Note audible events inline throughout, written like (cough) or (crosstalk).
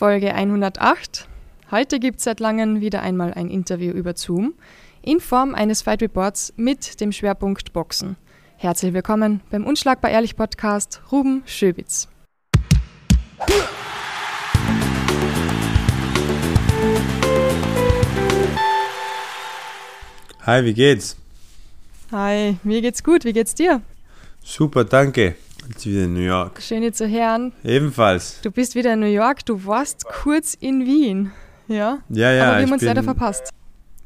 Folge 108. Heute gibt es seit langem wieder einmal ein Interview über Zoom in Form eines Fight Reports mit dem Schwerpunkt Boxen. Herzlich willkommen beim Unschlagbar Ehrlich Podcast Ruben Schöbitz. Hi, wie geht's? Hi, mir geht's gut. Wie geht's dir? Super, danke. Jetzt wieder in New York. Schön, dir zu hören. Ebenfalls. Du bist wieder in New York. Du warst kurz in Wien. Ja? Ja, ja. Aber wir haben uns bin, leider verpasst.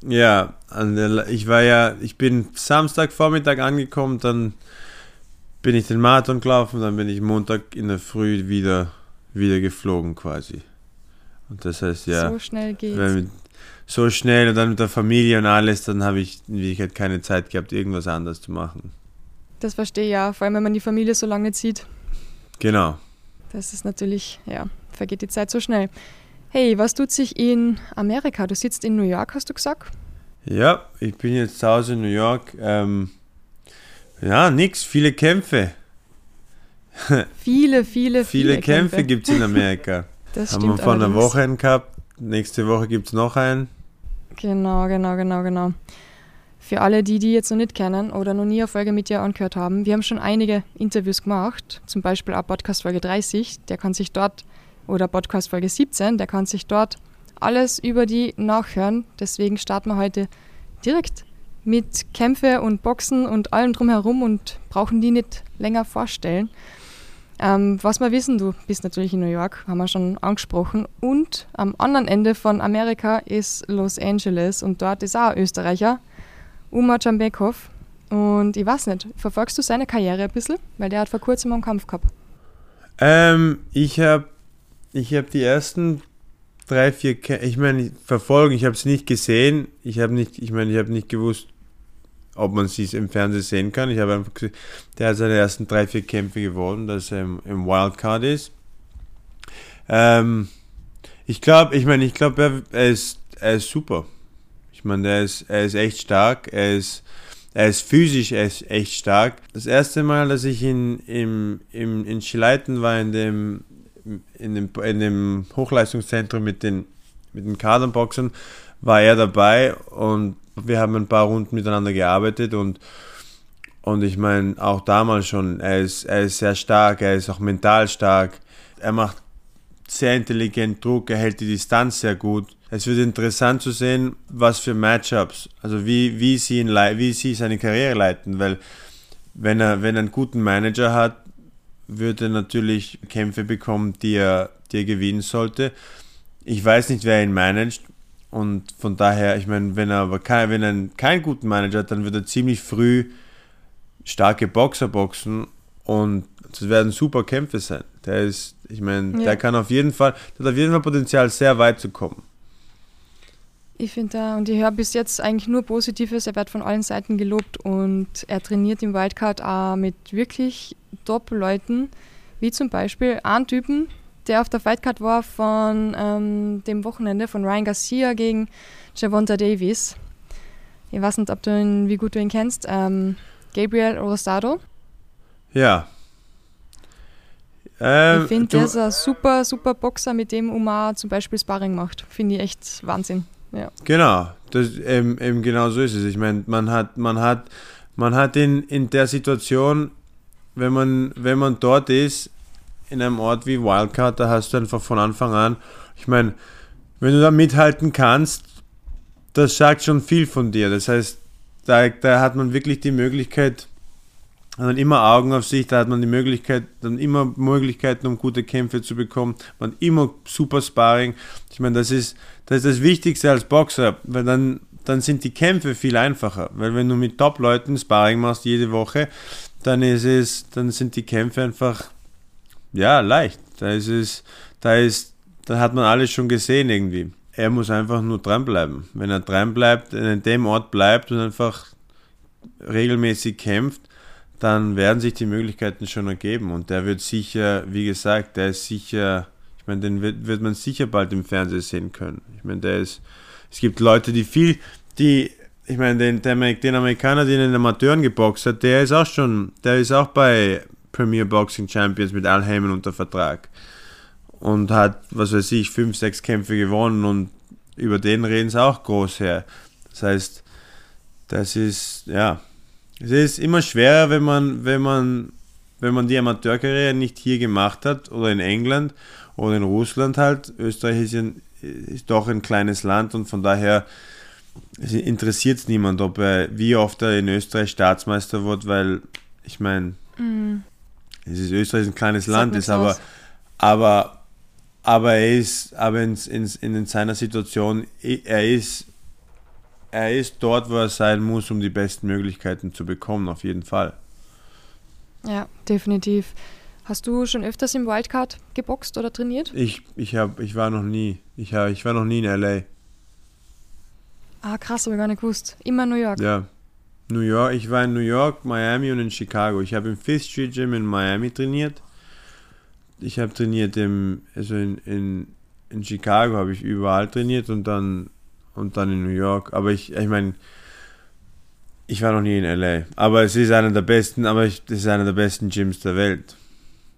Ja, ich war ja, ich bin Samstagvormittag angekommen, dann bin ich den Marathon gelaufen, dann bin ich Montag in der Früh wieder, wieder geflogen quasi. Und das heißt ja. So schnell geht's. So schnell und dann mit der Familie und alles, dann habe ich in Wirklichkeit keine Zeit gehabt, irgendwas anderes zu machen. Das verstehe ich ja, vor allem wenn man die Familie so lange nicht sieht. Genau. Das ist natürlich, ja, vergeht die Zeit so schnell. Hey, was tut sich in Amerika? Du sitzt in New York, hast du gesagt? Ja, ich bin jetzt zu Hause in New York. Ähm, ja, nix, viele Kämpfe. (laughs) viele, viele, viele, viele Kämpfe, Kämpfe gibt es in (laughs) Amerika. das Haben stimmt wir vor einer. Woche einen gehabt. Nächste Woche gibt es noch einen. Genau, genau, genau, genau. Für alle, die die jetzt noch nicht kennen oder noch nie eine Folge mit dir angehört haben, wir haben schon einige Interviews gemacht, zum Beispiel auch Podcast Folge 30, der kann sich dort, oder Podcast Folge 17, der kann sich dort alles über die nachhören. Deswegen starten wir heute direkt mit Kämpfe und Boxen und allem drumherum und brauchen die nicht länger vorstellen. Ähm, was wir wissen, du bist natürlich in New York, haben wir schon angesprochen. Und am anderen Ende von Amerika ist Los Angeles und dort ist auch ein Österreicher, Umar Jambekov. Und ich weiß nicht, verfolgst du seine Karriere ein bisschen? Weil der hat vor kurzem einen Kampf gehabt. Ähm, ich habe ich hab die ersten drei, vier, Kä ich meine, verfolgen, ich habe es nicht gesehen. Ich habe nicht, ich meine, ich habe nicht gewusst, ob man sie im Fernsehen sehen kann. Ich habe einfach gesehen, der hat seine ersten drei, vier Kämpfe gewonnen, dass er im, im Wildcard ist. Ähm, ich glaube, ich meine, ich glaube, er, er, ist, er ist super. Ich meine, er ist, er ist echt stark. Er ist, er ist physisch er ist echt stark. Das erste Mal, dass ich in, im, im, in Schileiten war, in dem, in dem, in dem Hochleistungszentrum mit den, mit den Kaderboxern, war er dabei und wir haben ein paar Runden miteinander gearbeitet und, und ich meine, auch damals schon, er ist, er ist sehr stark, er ist auch mental stark, er macht sehr intelligent Druck, er hält die Distanz sehr gut. Es wird interessant zu sehen, was für Matchups, also wie, wie, sie, ihn, wie sie seine Karriere leiten, weil wenn er, wenn er einen guten Manager hat, wird er natürlich Kämpfe bekommen, die er, die er gewinnen sollte. Ich weiß nicht, wer ihn managt, und von daher, ich meine, wenn er aber kein, wenn er keinen guten Manager hat, dann wird er ziemlich früh starke Boxer boxen und das werden super Kämpfe sein. Der ist, ich meine, ja. der kann auf jeden Fall, der hat auf jeden Fall Potenzial, sehr weit zu kommen. Ich finde da, und ich höre bis jetzt eigentlich nur Positives, er wird von allen Seiten gelobt und er trainiert im Wildcard auch mit wirklich Top-Leuten, wie zum Beispiel einen Typen, der auf der Fightcard war von ähm, dem Wochenende von Ryan Garcia gegen Javonta Davis. Ich weiß nicht, ob du ihn, wie gut du ihn kennst. Ähm, Gabriel Rosado. Ja. Ähm, ich finde, der ist ein super, super Boxer, mit dem Umar zum Beispiel Sparring macht. Finde ich echt Wahnsinn. Ja. Genau, das, eben, eben genau so ist es. Ich meine, man hat, man hat, man hat in, in der Situation, wenn man, wenn man dort ist, in einem Ort wie Wildcard, da hast du einfach von Anfang an, ich meine, wenn du da mithalten kannst, das sagt schon viel von dir. Das heißt, da, da hat man wirklich die Möglichkeit, hat man immer Augen auf sich, da hat man die Möglichkeit, dann immer Möglichkeiten, um gute Kämpfe zu bekommen. Man immer super Sparring. Ich meine, das ist, das ist das Wichtigste als Boxer, weil dann, dann sind die Kämpfe viel einfacher. Weil wenn du mit Top-Leuten Sparring machst jede Woche, dann ist es, dann sind die Kämpfe einfach ja, leicht. Da ist es, da ist, da hat man alles schon gesehen irgendwie. Er muss einfach nur dranbleiben. Wenn er dranbleibt, in dem Ort bleibt und einfach regelmäßig kämpft, dann werden sich die Möglichkeiten schon ergeben. Und der wird sicher, wie gesagt, der ist sicher, ich meine, den wird, wird man sicher bald im Fernsehen sehen können. Ich meine, der ist, es gibt Leute, die viel, die, ich meine, den, den Amerikaner, den in den Amateuren geboxt hat, der ist auch schon, der ist auch bei Premier Boxing Champions mit Al Heyman unter Vertrag. und hat, was weiß ich, fünf, sechs Kämpfe gewonnen und über den reden sie auch groß her. Das heißt, das ist, ja, es ist immer schwerer, wenn man, wenn man, wenn man die Amateurkarriere nicht hier gemacht hat oder in England oder in Russland halt. Österreich ist, ein, ist doch ein kleines Land und von daher interessiert es niemand, ob er, wie oft er in Österreich Staatsmeister wird, weil ich meine, mm. es ist Österreich ist ein kleines Land, ist aber, aber, aber er ist, aber in, in, in seiner Situation, er ist, er ist dort, wo er sein muss, um die besten Möglichkeiten zu bekommen, auf jeden Fall. Ja, definitiv. Hast du schon öfters im Wildcard geboxt oder trainiert? Ich, ich, hab, ich war noch nie. Ich, hab, ich war noch nie in LA. Ah, krass, habe ich gar nicht gewusst. Immer New York. Ja. New York, ich war in New York, Miami und in Chicago. Ich habe im Fifth Street Gym in Miami trainiert. Ich habe trainiert im, also in, in, in Chicago habe ich überall trainiert und dann und dann in New York. Aber ich, ich meine, ich war noch nie in LA. Aber es ist einer der besten, aber es ist einer der besten Gyms der Welt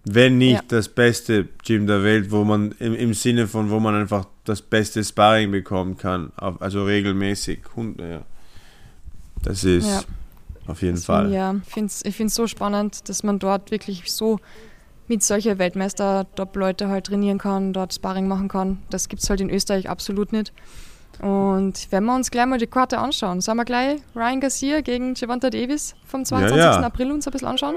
wenn nicht ja. das beste Gym der Welt, wo man im, im Sinne von, wo man einfach das beste Sparring bekommen kann, also regelmäßig. Ja. Das ist ja. auf jeden das Fall. Ja, ich finde es so spannend, dass man dort wirklich so mit solchen Weltmeister-Top-Leute halt trainieren kann, dort Sparring machen kann. Das gibt es halt in Österreich absolut nicht. Und wenn wir uns gleich mal die Karte anschauen, sollen wir gleich Ryan Garcia gegen Javante Davis vom 22. Ja, ja. April uns ein bisschen anschauen?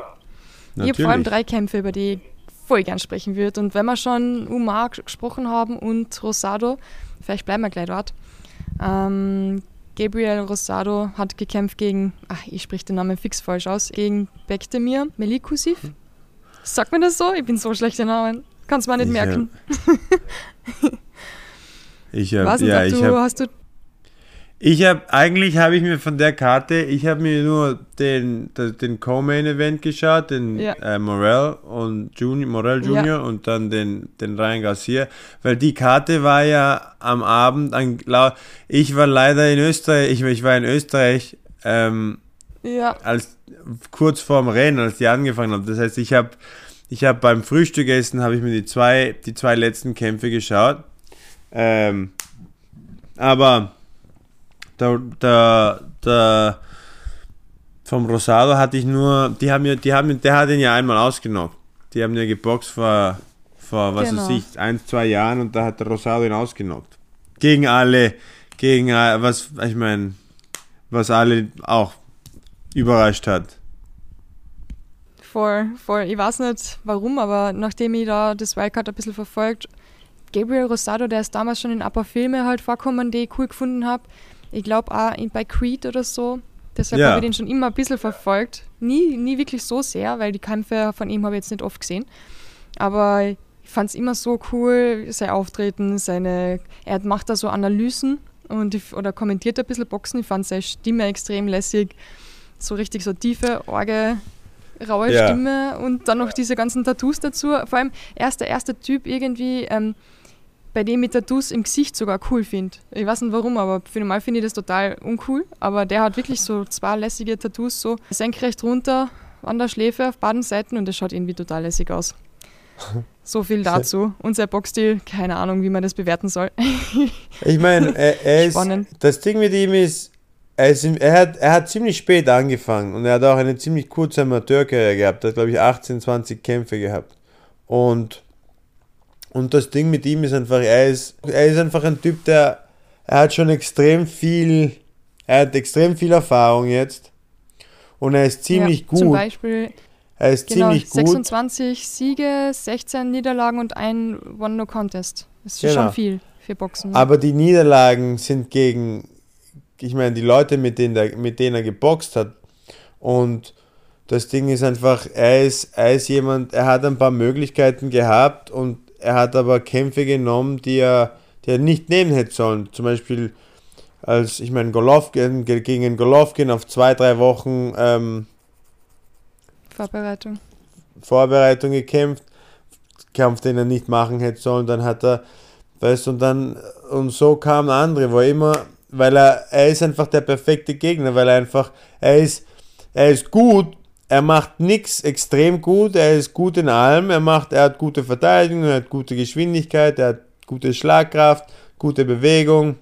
Natürlich. Ich habe vor allem drei Kämpfe, über die ich voll gern sprechen würde. Und wenn wir schon Umar gesprochen haben und Rosado, vielleicht bleiben wir gleich dort. Ähm, Gabriel Rosado hat gekämpft gegen, ach, ich spreche den Namen fix falsch aus, gegen Bektemir Melikusiv. Sagt man das so? Ich bin so schlecht in Namen. Kannst du mir nicht ich merken. Hab, (laughs) ich habe, ja, ich habe. Hast du ich habe eigentlich habe ich mir von der Karte, ich habe mir nur den den Co-Main Event geschaut, den ja. äh, Morel und Junior, Morel Junior ja. und dann den den Ryan Garcia, weil die Karte war ja am Abend an, ich war leider in Österreich, ich, ich war in Österreich ähm, ja. als kurz vorm Rennen, als die angefangen haben. Das heißt, ich habe ich habe beim Frühstückessen habe ich mir die zwei die zwei letzten Kämpfe geschaut. Ähm, aber der, der, der vom Rosado hatte ich nur, die haben ja, die haben, der hat ihn ja einmal ausgenockt. Die haben ja geboxt vor, vor was genau. weiß ich, ein, zwei Jahren und da hat der Rosado ihn ausgenockt. Gegen alle, gegen was, ich meine, was alle auch überrascht hat. Vor, vor, ich weiß nicht warum, aber nachdem ich da das Wildcard ein bisschen verfolgt, Gabriel Rosado, der ist damals schon in ein paar Filme halt vorkommen, die ich cool gefunden habe. Ich glaube auch bei Creed oder so. Deshalb ja. habe ich den schon immer ein bisschen verfolgt. Nie, nie wirklich so sehr, weil die Kämpfe von ihm habe ich jetzt nicht oft gesehen. Aber ich fand es immer so cool, sein Auftreten, seine. Er macht da so Analysen und oder kommentiert ein bisschen Boxen. Ich fand seine Stimme extrem lässig. So richtig so tiefe, orge, raue ja. Stimme und dann noch diese ganzen Tattoos dazu. Vor allem, er ist der erste Typ irgendwie. Ähm, bei dem mit Tattoos im Gesicht sogar cool finde. Ich weiß nicht warum, aber für normal finde ich das total uncool. Aber der hat wirklich so zwei lässige Tattoos, so senkrecht runter an der Schläfe auf beiden Seiten und das schaut irgendwie total lässig aus. (laughs) So viel dazu. Und sein Boxstil, keine Ahnung, wie man das bewerten soll. (laughs) ich meine, er, er ist, Spannend. das Ding mit ihm ist, er, ist, er, hat, er hat ziemlich spät angefangen und er hat auch eine ziemlich kurze Amateurkarriere gehabt. Er hat, glaube ich, 18, 20 Kämpfe gehabt. Und und das Ding mit ihm ist einfach, er ist, er ist einfach ein Typ, der, er hat schon extrem viel, er hat extrem viel Erfahrung jetzt. Und er ist ziemlich ja, gut. Zum Beispiel, er ist genau, ziemlich gut. 26 Siege, 16 Niederlagen und ein One-No-Contest. Das ist genau. schon viel für Boxen. Aber die Niederlagen sind gegen, ich meine, die Leute, mit denen, der, mit denen er geboxt hat. Und das Ding ist einfach, er ist, er ist jemand, er hat ein paar Möglichkeiten gehabt und er hat aber Kämpfe genommen, die er, die er nicht nehmen hätte sollen. Zum Beispiel als, ich meine, Golovkin, gegen Golovkin auf zwei, drei Wochen ähm, Vorbereitung. Vorbereitung gekämpft, Kampf, den er nicht machen hätte sollen, dann hat er, weißt du, und dann, und so kam andere, wo er immer, weil er, er ist einfach der perfekte Gegner, weil er einfach, er ist, er ist gut, er macht nichts extrem gut, er ist gut in allem, er macht, er hat gute Verteidigung, er hat gute Geschwindigkeit, er hat gute Schlagkraft, gute Bewegung,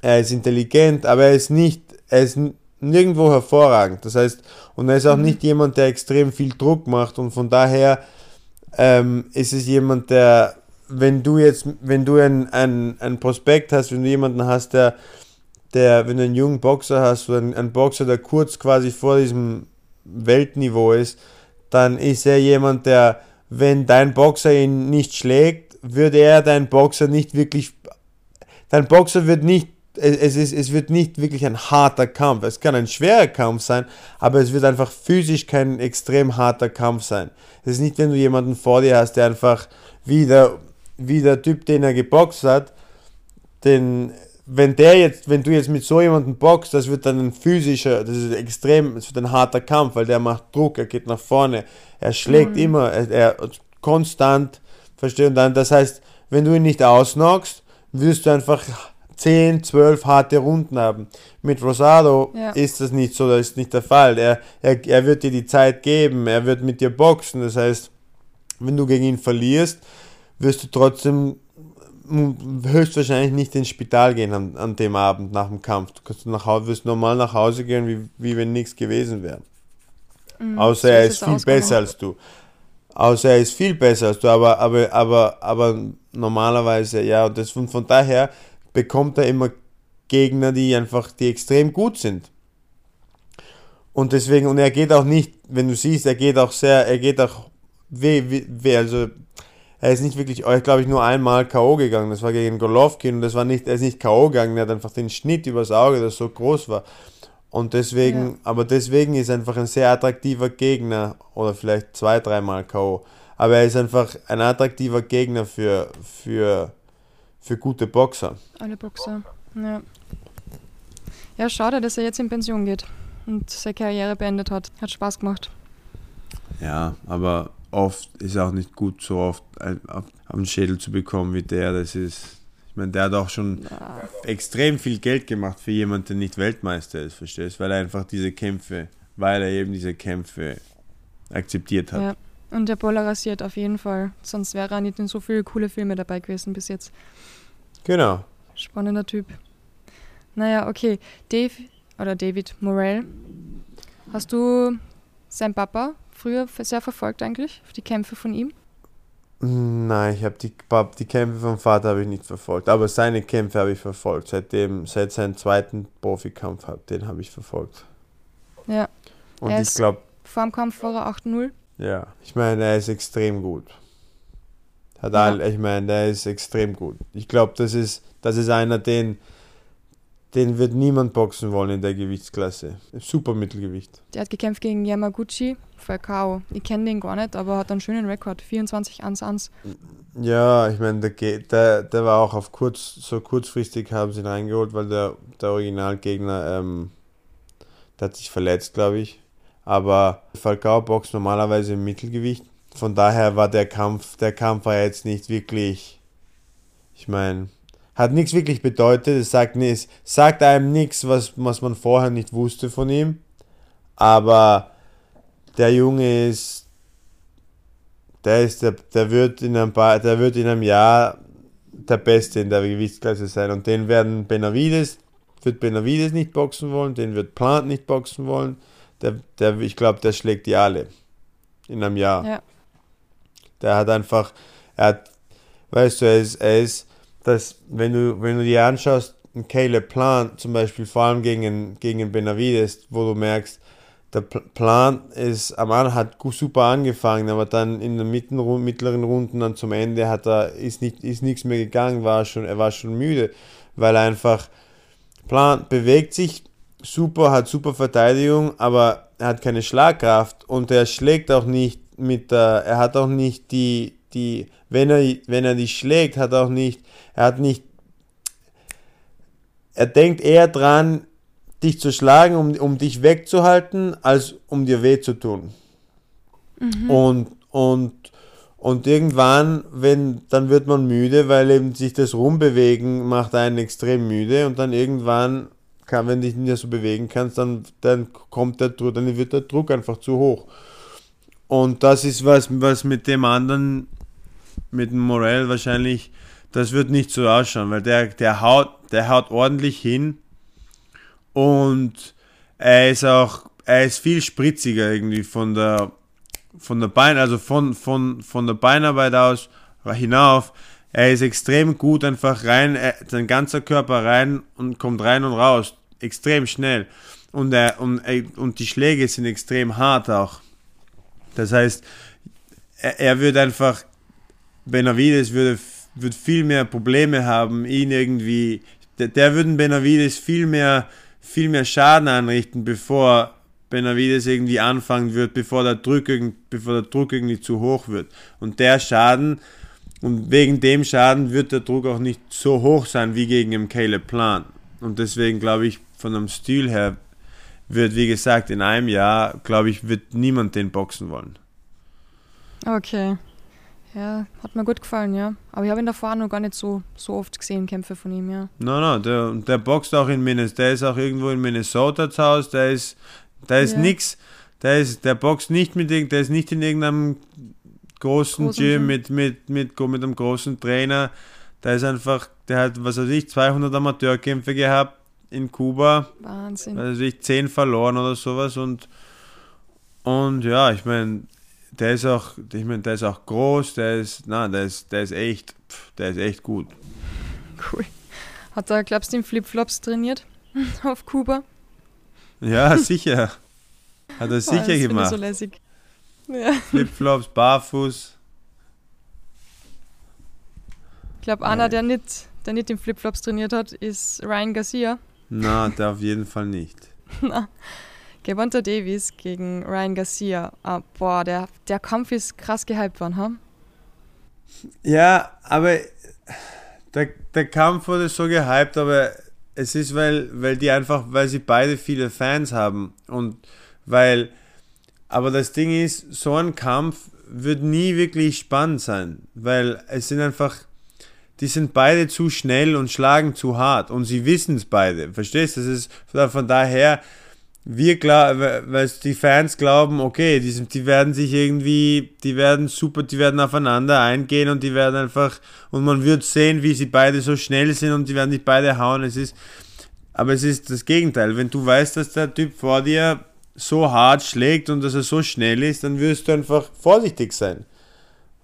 er ist intelligent, aber er ist nicht, er ist nirgendwo hervorragend. Das heißt, und er ist auch mhm. nicht jemand, der extrem viel Druck macht und von daher ähm, ist es jemand, der, wenn du jetzt, wenn du ein, ein, ein Prospekt hast, wenn du jemanden hast, der, der, wenn du einen jungen Boxer hast oder einen, einen Boxer, der kurz quasi vor diesem Weltniveau ist, dann ist er jemand, der, wenn dein Boxer ihn nicht schlägt, würde er dein Boxer nicht wirklich, dein Boxer wird nicht es, ist, es wird nicht wirklich ein harter Kampf. Es kann ein schwerer Kampf sein, aber es wird einfach physisch kein extrem harter Kampf sein. Es ist nicht, wenn du jemanden vor dir hast, der einfach wie der, wie der Typ, den er geboxt hat, den, wenn der jetzt, wenn du jetzt mit so jemandem boxt, das wird dann ein physischer, das ist extrem, es wird ein harter Kampf, weil der macht Druck, er geht nach vorne, er schlägt mhm. immer, er, er konstant, verstehst du? dann, das heißt, wenn du ihn nicht ausnockst, wirst du einfach 10, 12 harte Runden haben. Mit Rosado ja. ist das nicht so, das ist nicht der Fall. Er, er, er wird dir die Zeit geben, er wird mit dir boxen. Das heißt, wenn du gegen ihn verlierst, wirst du trotzdem höchstwahrscheinlich nicht ins Spital gehen an, an dem Abend nach dem Kampf. Du kannst nach Hause, wirst normal nach Hause gehen, wie, wie wenn nichts gewesen wäre. Mhm, Außer so er ist, ist viel besser als du. Außer er ist viel besser als du, aber, aber, aber, aber normalerweise, ja, und das von, von daher bekommt er immer Gegner, die einfach, die extrem gut sind. Und deswegen, und er geht auch nicht, wenn du siehst, er geht auch sehr, er geht auch weh, weh also er ist nicht wirklich, glaube ich, nur einmal K.O. gegangen. Das war gegen Golovkin und das war nicht, er ist nicht K.O. gegangen, er hat einfach den Schnitt übers Auge, das so groß war. Und deswegen, ja. aber deswegen ist er einfach ein sehr attraktiver Gegner oder vielleicht zwei, dreimal K.O. Aber er ist einfach ein attraktiver Gegner für, für, für gute Boxer. Alle Boxer, ja. Ja, schade, dass er jetzt in Pension geht und seine Karriere beendet hat. Hat Spaß gemacht. Ja, aber oft ist auch nicht gut, so oft auf den Schädel zu bekommen wie der. Das ist, ich meine, der hat auch schon ja. extrem viel Geld gemacht für jemanden, der nicht Weltmeister ist, verstehst? Weil er einfach diese Kämpfe, weil er eben diese Kämpfe akzeptiert hat. Ja. Und der polarisiert auf jeden Fall. Sonst wäre er nicht in so viele coole Filme dabei gewesen bis jetzt. Genau. Spannender Typ. Naja, okay. Dave oder David Morell. Hast du sein Papa früher sehr verfolgt eigentlich? Die Kämpfe von ihm? Nein, ich habe die, die Kämpfe vom Vater habe ich nicht verfolgt, aber seine Kämpfe habe ich verfolgt. Seitdem, seit seinem zweiten Profikampf, den habe ich verfolgt. Ja. Und er ich glaube. Vor dem Kampf war er 8-0. Ja, ich meine, er ist extrem gut. Hat ja. all, ich meine, der ist extrem gut. Ich glaube, das ist, das ist einer, den, den wird niemand boxen wollen in der Gewichtsklasse. Super Mittelgewicht. Der hat gekämpft gegen Yamaguchi K.O. Ich kenne den gar nicht, aber hat einen schönen Rekord. 24 1 1. Ja, ich meine, der, der, der war auch auf kurz, so kurzfristig haben sie ihn reingeholt, weil der, der Originalgegner, ähm, der hat sich verletzt, glaube ich. Aber Falcao boxt normalerweise im Mittelgewicht. Von daher war der Kampf, der Kampf war jetzt nicht wirklich, ich meine, hat nichts wirklich bedeutet. Es sagt, es sagt einem nichts, was, was man vorher nicht wusste von ihm. Aber der Junge ist, der ist, der, der wird in ein paar, der wird in einem Jahr der Beste in der Gewichtsklasse sein. Und den werden Benavides, wird Benavides nicht boxen wollen, den wird Plant nicht boxen wollen der, der, ich glaube, der schlägt die alle in einem Jahr. Ja. Der hat einfach, er hat, weißt du, er ist, er ist das, wenn du, wenn du dir anschaust, ein Caleb Plan zum Beispiel, vor allem gegen, gegen Benavides, wo du merkst, der Plan ist am Anfang hat super angefangen, aber dann in den mittleren, Runden dann zum Ende hat er ist nicht ist nichts mehr gegangen, war schon er war schon müde, weil einfach Plan bewegt sich super, hat super Verteidigung, aber er hat keine Schlagkraft und er schlägt auch nicht mit der, er hat auch nicht die, die, wenn er, wenn er dich schlägt, hat auch nicht, er hat nicht, er denkt eher dran, dich zu schlagen, um, um dich wegzuhalten, als um dir weh zu tun. Mhm. Und, und, und irgendwann, wenn, dann wird man müde, weil eben sich das Rumbewegen macht einen extrem müde und dann irgendwann kann, wenn du dich nicht mehr so bewegen kannst, dann, dann kommt der Druck, dann wird der Druck einfach zu hoch. Und das ist was, was mit dem anderen, mit dem Morell wahrscheinlich, das wird nicht so ausschauen, weil der, der haut, der haut ordentlich hin und er ist auch, er ist viel spritziger irgendwie von der, von der Bein, also von, von, von der Beinarbeit aus hinauf. Er ist extrem gut einfach rein, er, sein ganzer Körper rein und kommt rein und raus. Extrem schnell. Und, er, und, und die Schläge sind extrem hart auch. Das heißt, er, er wird einfach, Benavides würde, wird viel mehr Probleme haben, ihn irgendwie, der, der würde Benavides viel mehr, viel mehr Schaden anrichten, bevor Benavides irgendwie anfangen wird, bevor der Druck, bevor der Druck irgendwie zu hoch wird. Und der Schaden, und wegen dem Schaden wird der Druck auch nicht so hoch sein wie gegen im Caleb Plan. Und deswegen glaube ich, von dem Stil her wird, wie gesagt, in einem Jahr, glaube ich, wird niemand den boxen wollen. Okay. Ja, hat mir gut gefallen, ja. Aber ich habe ihn davor noch gar nicht so, so oft gesehen, Kämpfe von ihm, ja. Nein, nein, der, der boxt auch in Minnesota, der ist auch irgendwo in Minnesota zu Hause, der ist, da ist ja. nix, der ist, der boxt nicht mit, der ist nicht in irgendeinem großen, großen Gym, mit, mit, mit, mit einem großen Trainer, der ist einfach, der hat, was weiß ich, 200 Amateurkämpfe gehabt in Kuba. Wahnsinn. Also ich 10 verloren oder sowas und, und ja, ich meine, der ist auch, ich meine, der ist auch groß, der ist, na, der ist, der ist echt, der ist echt gut. Cool. Hat er, glaubst du, in Flipflops trainiert (laughs) auf Kuba? Ja, (laughs) sicher. Hat er sicher oh, gemacht. So lässig. Ja. Flipflops, barfuß. Ich glaube, einer, der nicht, der nicht in Flipflops trainiert hat, ist Ryan Garcia. Na, der auf jeden Fall nicht. (laughs) Na. Gervonta Davis gegen Ryan Garcia. Ah, boah, der, der Kampf ist krass gehypt worden, ha? Ja, aber der, der Kampf wurde so gehypt, aber es ist, weil, weil die einfach, weil sie beide viele Fans haben und weil, aber das Ding ist, so ein Kampf wird nie wirklich spannend sein, weil es sind einfach, die sind beide zu schnell und schlagen zu hart und sie wissen es beide, verstehst du? Das ist von daher, wir klar, weil die Fans glauben, okay, die, die werden sich irgendwie, die werden super, die werden aufeinander eingehen und die werden einfach, und man wird sehen, wie sie beide so schnell sind und die werden sich beide hauen. Es ist, aber es ist das Gegenteil. Wenn du weißt, dass der Typ vor dir so hart schlägt und dass er so schnell ist, dann wirst du einfach vorsichtig sein.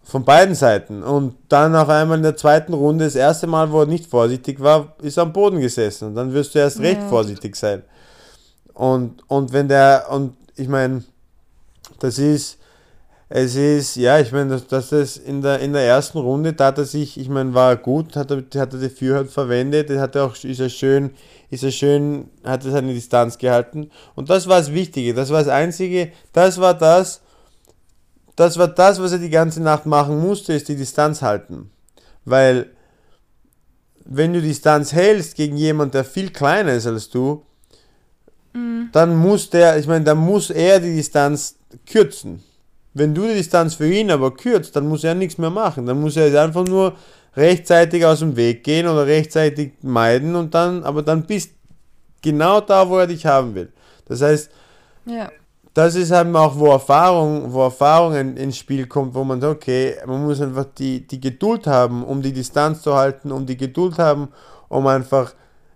Von beiden Seiten. Und dann auf einmal in der zweiten Runde, das erste Mal, wo er nicht vorsichtig war, ist er am Boden gesessen. Und dann wirst du erst recht ja. vorsichtig sein. Und, und wenn der, und ich meine, das ist, es ist, ja, ich meine, dass, dass das in der, in der ersten Runde, hat er sich, ich meine, war gut, hat er, hat er die Führhand verwendet, hat er auch, ist er schön, ist er schön, hat er seine Distanz gehalten. Und das war das Wichtige, das war das Einzige, das war das, das war das, was er die ganze Nacht machen musste, ist die Distanz halten. Weil, wenn du Distanz hältst gegen jemanden, der viel kleiner ist als du, Mhm. Dann muss der, ich meine, dann muss er die Distanz kürzen. Wenn du die Distanz für ihn aber kürzt, dann muss er nichts mehr machen. Dann muss er einfach nur rechtzeitig aus dem Weg gehen oder rechtzeitig meiden und dann, aber dann bist genau da, wo er dich haben will. Das heißt, ja. das ist eben auch, wo Erfahrung, wo Erfahrung ins Spiel kommt, wo man sagt, okay, man muss einfach die, die Geduld haben, um die Distanz zu halten, um die Geduld haben, um einfach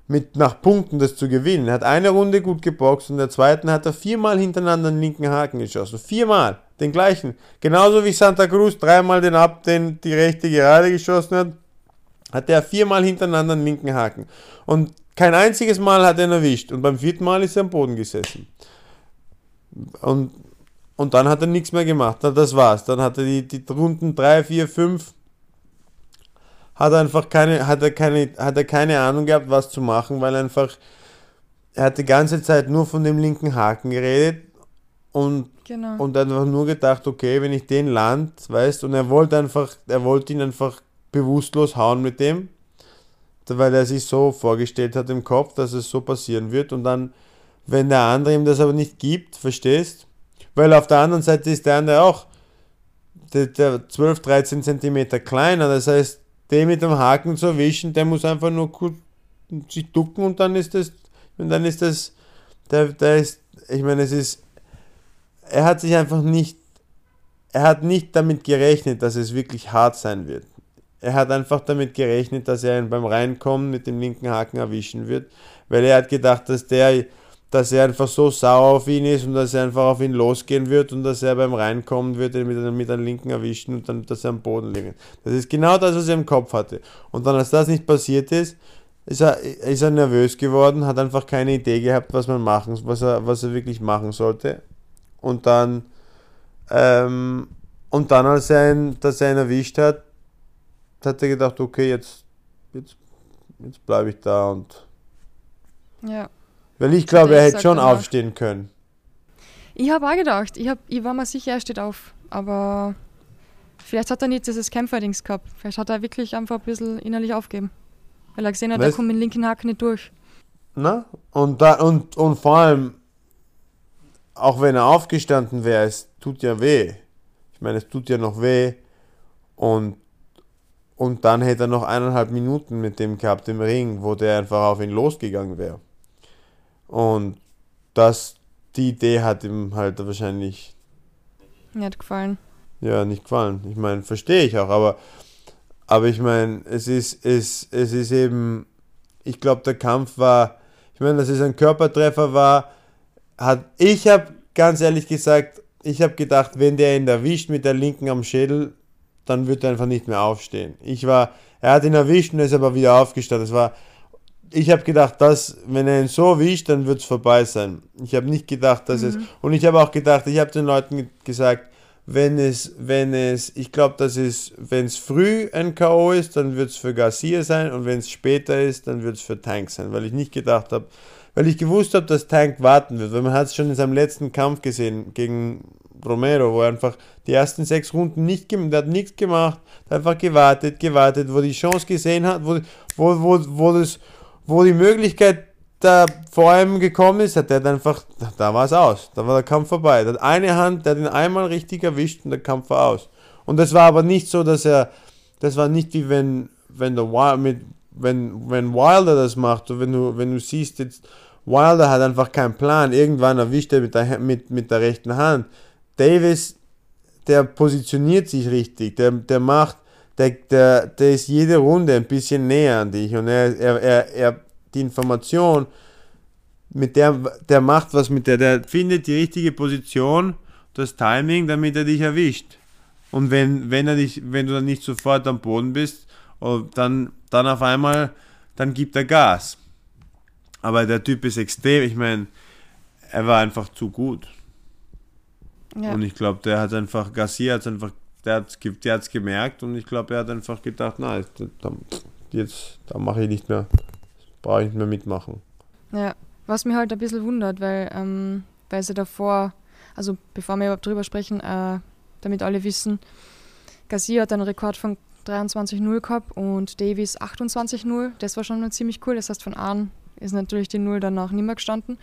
mit nach Punkten das zu gewinnen. Er hat eine Runde gut geboxt und in der zweiten hat er viermal hintereinander den linken Haken geschossen. Viermal. Den gleichen. Genauso wie Santa Cruz dreimal den ab, den die rechte gerade geschossen hat, hat er viermal hintereinander den linken Haken. Und kein einziges Mal hat er ihn erwischt. Und beim vierten Mal ist er am Boden gesessen. Und, und dann hat er nichts mehr gemacht. Das war's. Dann hat er die, die Runden 3, 4, 5 hat er einfach keine, hat er keine, hat er keine Ahnung gehabt, was zu machen, weil einfach, er hat die ganze Zeit nur von dem linken Haken geredet und, genau. und einfach nur gedacht, okay, wenn ich den land, weißt, und er wollte einfach, er wollte ihn einfach bewusstlos hauen mit dem, weil er sich so vorgestellt hat im Kopf, dass es so passieren wird und dann, wenn der andere ihm das aber nicht gibt, verstehst? Weil auf der anderen Seite ist der andere auch der, der 12, 13 Zentimeter kleiner, das heißt, den mit dem Haken zu erwischen, der muss einfach nur kurz sich ducken und dann ist das Und dann ist das, da, da ist, ich meine, es ist, er hat sich einfach nicht, er hat nicht damit gerechnet, dass es wirklich hart sein wird. Er hat einfach damit gerechnet, dass er ihn beim Reinkommen mit dem linken Haken erwischen wird, weil er hat gedacht, dass der, dass er einfach so sauer auf ihn ist und dass er einfach auf ihn losgehen wird und dass er beim Reinkommen wird mit, mit einem linken erwischen und dann, dass er am Boden liegt. Das ist genau das, was er im Kopf hatte. Und dann, als das nicht passiert ist, ist er, ist er nervös geworden, hat einfach keine Idee gehabt, was man machen, was er, was er wirklich machen sollte. Und dann, ähm, und dann, als er ihn, dass er ihn erwischt hat, hat er gedacht, okay, jetzt, jetzt, jetzt bleibe ich da und. Ja. Weil ich glaube, er hätte schon aufstehen können. Ich habe auch gedacht, ich, hab, ich war mir sicher, er steht auf. Aber vielleicht hat er nicht dieses Kämpferdings gehabt. Vielleicht hat er wirklich einfach ein bisschen innerlich aufgeben. Weil er gesehen hat, weißt, er kommt mit dem linken Haken nicht durch. Na? Und, da, und, und vor allem, auch wenn er aufgestanden wäre, es tut ja weh. Ich meine, es tut ja noch weh. Und und dann hätte er noch eineinhalb Minuten mit dem gehabt im Ring, wo der einfach auf ihn losgegangen wäre. Und das, die Idee hat ihm halt wahrscheinlich nicht gefallen. Ja, nicht gefallen. Ich meine, verstehe ich auch, aber, aber ich meine, es ist, es, es ist eben, ich glaube, der Kampf war, ich meine, dass es ein Körpertreffer war, hat, ich habe ganz ehrlich gesagt, ich habe gedacht, wenn der ihn erwischt mit der linken am Schädel, dann wird er einfach nicht mehr aufstehen. Ich war, er hat ihn erwischt und ist aber wieder aufgestanden. Das war, ich habe gedacht, dass, wenn er ihn so erwischt, dann wird es vorbei sein. Ich habe nicht gedacht, dass mhm. es, und ich habe auch gedacht, ich habe den Leuten gesagt, wenn es, wenn es, ich glaube, dass es, wenn es früh ein K.O. ist, dann wird es für Garcia sein und wenn es später ist, dann wird es für Tank sein, weil ich nicht gedacht habe, weil ich gewusst habe, dass Tank warten wird, weil man hat es schon in seinem letzten Kampf gesehen gegen Romero, wo er einfach die ersten sechs Runden nicht gemacht hat, nichts gemacht, hat einfach gewartet, gewartet, wo die Chance gesehen hat, wo, wo, wo, wo, das, wo die Möglichkeit da vor ihm gekommen ist, hat er einfach, da war es aus, da war der Kampf vorbei. Der hat eine Hand, der hat ihn einmal richtig erwischt und der Kampf war aus. Und das war aber nicht so, dass er, das war nicht wie wenn, wenn der Wild, mit, wenn, wenn Wilder das macht, wenn du, wenn du siehst jetzt, Wilder hat einfach keinen Plan, irgendwann erwischt er mit der, mit, mit der rechten Hand. Davis, der positioniert sich richtig, der, der macht, der, der, der ist jede Runde ein bisschen näher an dich und er, er, er, er die Information, mit der, der macht was mit der, der findet die richtige Position, das Timing, damit er dich erwischt. Und wenn, wenn er dich, wenn du dann nicht sofort am Boden bist, oh, dann, dann auf einmal, dann gibt er Gas. Aber der Typ ist extrem, ich meine, er war einfach zu gut. Ja. Und ich glaube, der hat einfach, Garcia hat einfach, der hat es der gemerkt und ich glaube, er hat einfach gedacht, nein, jetzt, da mache ich nicht mehr, brauche ich nicht mehr mitmachen. Ja, was mir halt ein bisschen wundert, weil, ähm, weil sie davor, also bevor wir überhaupt drüber sprechen, äh, damit alle wissen, Garcia hat einen Rekord von 23-0 gehabt und Davies 28-0. Das war schon ziemlich cool. Das heißt, von Ahn ist natürlich die Null danach nicht mehr gestanden.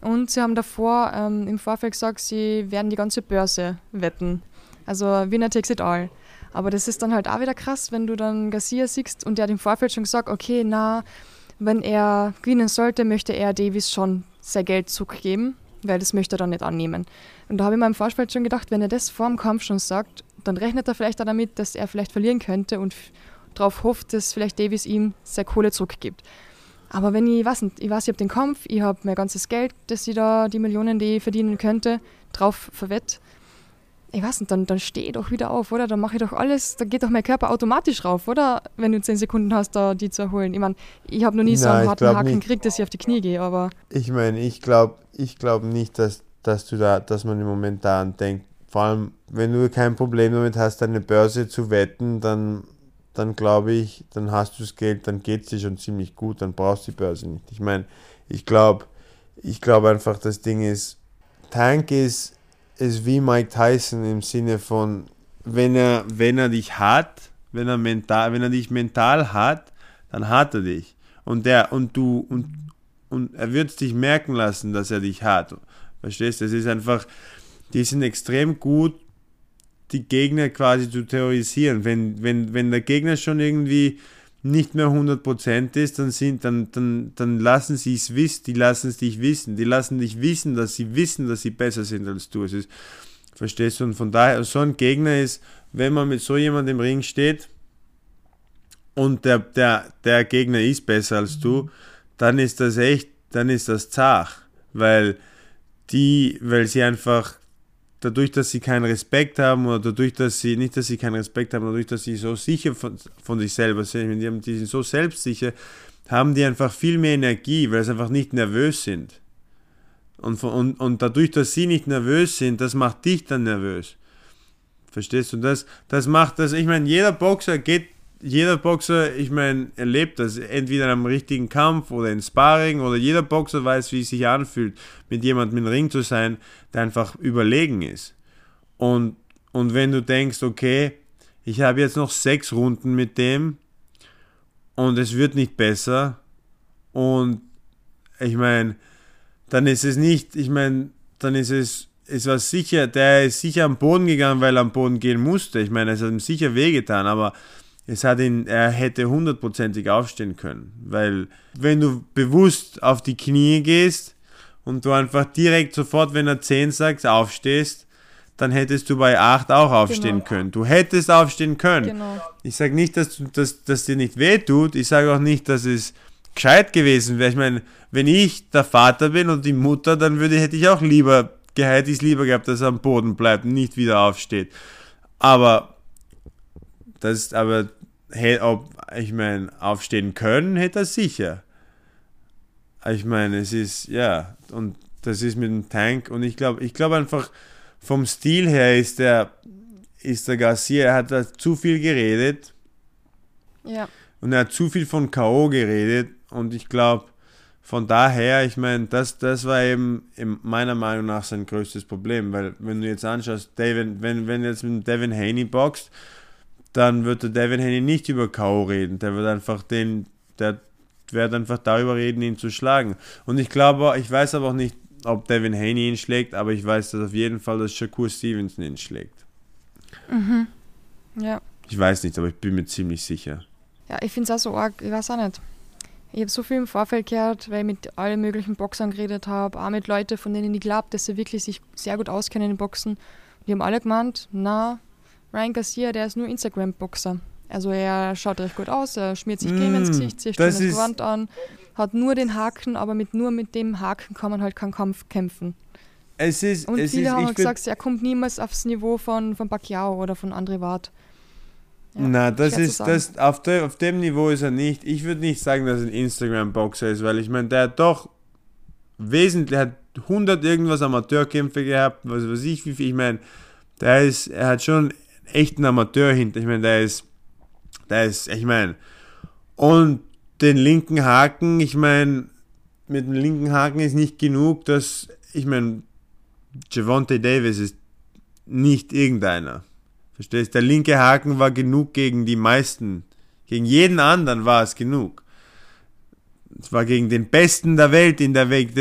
Und sie haben davor ähm, im Vorfeld gesagt, sie werden die ganze Börse wetten. Also Winner takes it all. Aber das ist dann halt auch wieder krass, wenn du dann Garcia siehst und der hat im Vorfeld schon gesagt, okay, na, wenn er gewinnen sollte, möchte er Davis schon sein Geld zurückgeben, weil das möchte er dann nicht annehmen. Und da habe ich mir im Vorfeld schon gedacht, wenn er das vor dem Kampf schon sagt, dann rechnet er vielleicht auch damit, dass er vielleicht verlieren könnte und darauf hofft, dass vielleicht Davis ihm seine Kohle zurückgibt. Aber wenn ich weiß ich weiß, ich habe den Kampf, ich habe mein ganzes Geld, das ich da, die Millionen, die ich verdienen könnte, drauf verwett. Ich weiß nicht, dann, dann stehe ich doch wieder auf, oder? Dann mache ich doch alles, da geht doch mein Körper automatisch rauf, oder? Wenn du 10 Sekunden hast, da die zu erholen. Ich meine, ich habe noch nie so einen harten Haken gekriegt, dass ich auf die Knie gehe, aber. Ich meine, ich glaube ich glaub nicht, dass, dass du da, dass man im Moment daran denkt. Vor allem, wenn du kein Problem damit hast, eine Börse zu wetten, dann dann glaube ich, dann hast du das Geld, dann geht es dir schon ziemlich gut, dann brauchst du die Börse nicht. Ich meine, ich glaube, ich glaube einfach, das Ding ist, Tank ist, ist wie Mike Tyson im Sinne von, wenn er, wenn er dich hat, wenn er mental, wenn er dich mental hat, dann hat er dich. Und der, und du, und, und er wird dich merken lassen, dass er dich hat. Verstehst du? Es ist einfach, die sind extrem gut die Gegner quasi zu terrorisieren. Wenn, wenn, wenn der Gegner schon irgendwie nicht mehr 100% ist, dann, sind, dann, dann, dann lassen sie es wissen, die lassen es dich wissen, die lassen dich wissen, dass sie wissen, dass sie besser sind als du. Es ist, verstehst du? Und von daher, so ein Gegner ist, wenn man mit so jemandem im Ring steht und der, der, der Gegner ist besser als du, dann ist das echt, dann ist das zart, weil die, weil sie einfach dadurch, dass sie keinen Respekt haben oder dadurch, dass sie, nicht, dass sie keinen Respekt haben, dadurch, dass sie so sicher von, von sich selber sind, die, sind so selbstsicher, haben die einfach viel mehr Energie, weil sie einfach nicht nervös sind. Und, und, und dadurch, dass sie nicht nervös sind, das macht dich dann nervös. Verstehst du? Das, das macht das, ich meine, jeder Boxer geht jeder Boxer, ich meine, erlebt das entweder in einem richtigen Kampf oder in Sparring oder jeder Boxer weiß, wie es sich anfühlt, mit jemandem im Ring zu sein, der einfach überlegen ist. Und, und wenn du denkst, okay, ich habe jetzt noch sechs Runden mit dem und es wird nicht besser und ich meine, dann ist es nicht, ich meine, dann ist es, es war sicher, der ist sicher am Boden gegangen, weil er am Boden gehen musste. Ich meine, es hat ihm sicher wehgetan, aber es hat ihn, er hätte hundertprozentig aufstehen können. Weil wenn du bewusst auf die Knie gehst und du einfach direkt sofort, wenn er 10 sagt, aufstehst, dann hättest du bei 8 auch aufstehen genau. können. Du hättest aufstehen können. Genau. Ich sage nicht, dass, du, dass, dass dir nicht weh tut. Ich sage auch nicht, dass es gescheit gewesen wäre. Ich meine, wenn ich der Vater bin und die Mutter, dann würde, hätte ich auch lieber, hätte ich es lieber gehabt, dass er am Boden bleibt und nicht wieder aufsteht. Aber das, aber ob, ich meine, aufstehen können, hätte er sicher. Ich meine, es ist, ja, und das ist mit dem Tank und ich glaube, ich glaube einfach, vom Stil her ist der, ist der Garcia, er hat da zu viel geredet. Ja. Und er hat zu viel von K.O. geredet und ich glaube, von daher, ich meine, das, das war eben meiner Meinung nach sein größtes Problem, weil wenn du jetzt anschaust, David, wenn, wenn jetzt mit Devin Haney boxt, dann wird der Devin Haney nicht über K.O. reden. Der wird einfach den, der wird einfach darüber reden, ihn zu schlagen. Und ich glaube, ich weiß aber auch nicht, ob Devin Haney ihn schlägt, aber ich weiß dass auf jeden Fall, dass Shakur Stevenson ihn schlägt. Mhm. Ja. Ich weiß nicht, aber ich bin mir ziemlich sicher. Ja, ich finde es auch so arg, ich weiß auch nicht. Ich habe so viel im Vorfeld gehört, weil ich mit allen möglichen Boxern geredet habe, auch mit Leuten, von denen ich glaube, dass sie wirklich sich sehr gut auskennen in Boxen. Die haben alle gemeint, na, Ryan Garcia, der ist nur Instagram-Boxer. Also er schaut recht gut aus, er schmiert sich Creme mm, ins Gesicht, zieht das Gewand an, hat nur den Haken, aber mit nur mit dem Haken kann man halt keinen Kampf kämpfen. Es ist, Und es viele ist, haben gesagt, er kommt niemals aufs Niveau von, von Pacquiao oder von André Ward. Ja, Na, das ist, das, auf, de, auf dem Niveau ist er nicht. Ich würde nicht sagen, dass er ein Instagram-Boxer ist, weil ich meine, der hat doch wesentlich, hat 100 irgendwas Amateurkämpfe gehabt, was weiß ich, wie viel, ich meine, der ist, er hat schon echten Amateur hinter. Ich meine, der ist, der ist, ich meine, und den linken Haken, ich meine, mit dem linken Haken ist nicht genug, dass, ich meine, Javonte Davis ist nicht irgendeiner. Verstehst? Der linke Haken war genug gegen die meisten. Gegen jeden anderen war es genug. Es war gegen den Besten der Welt in der Welt,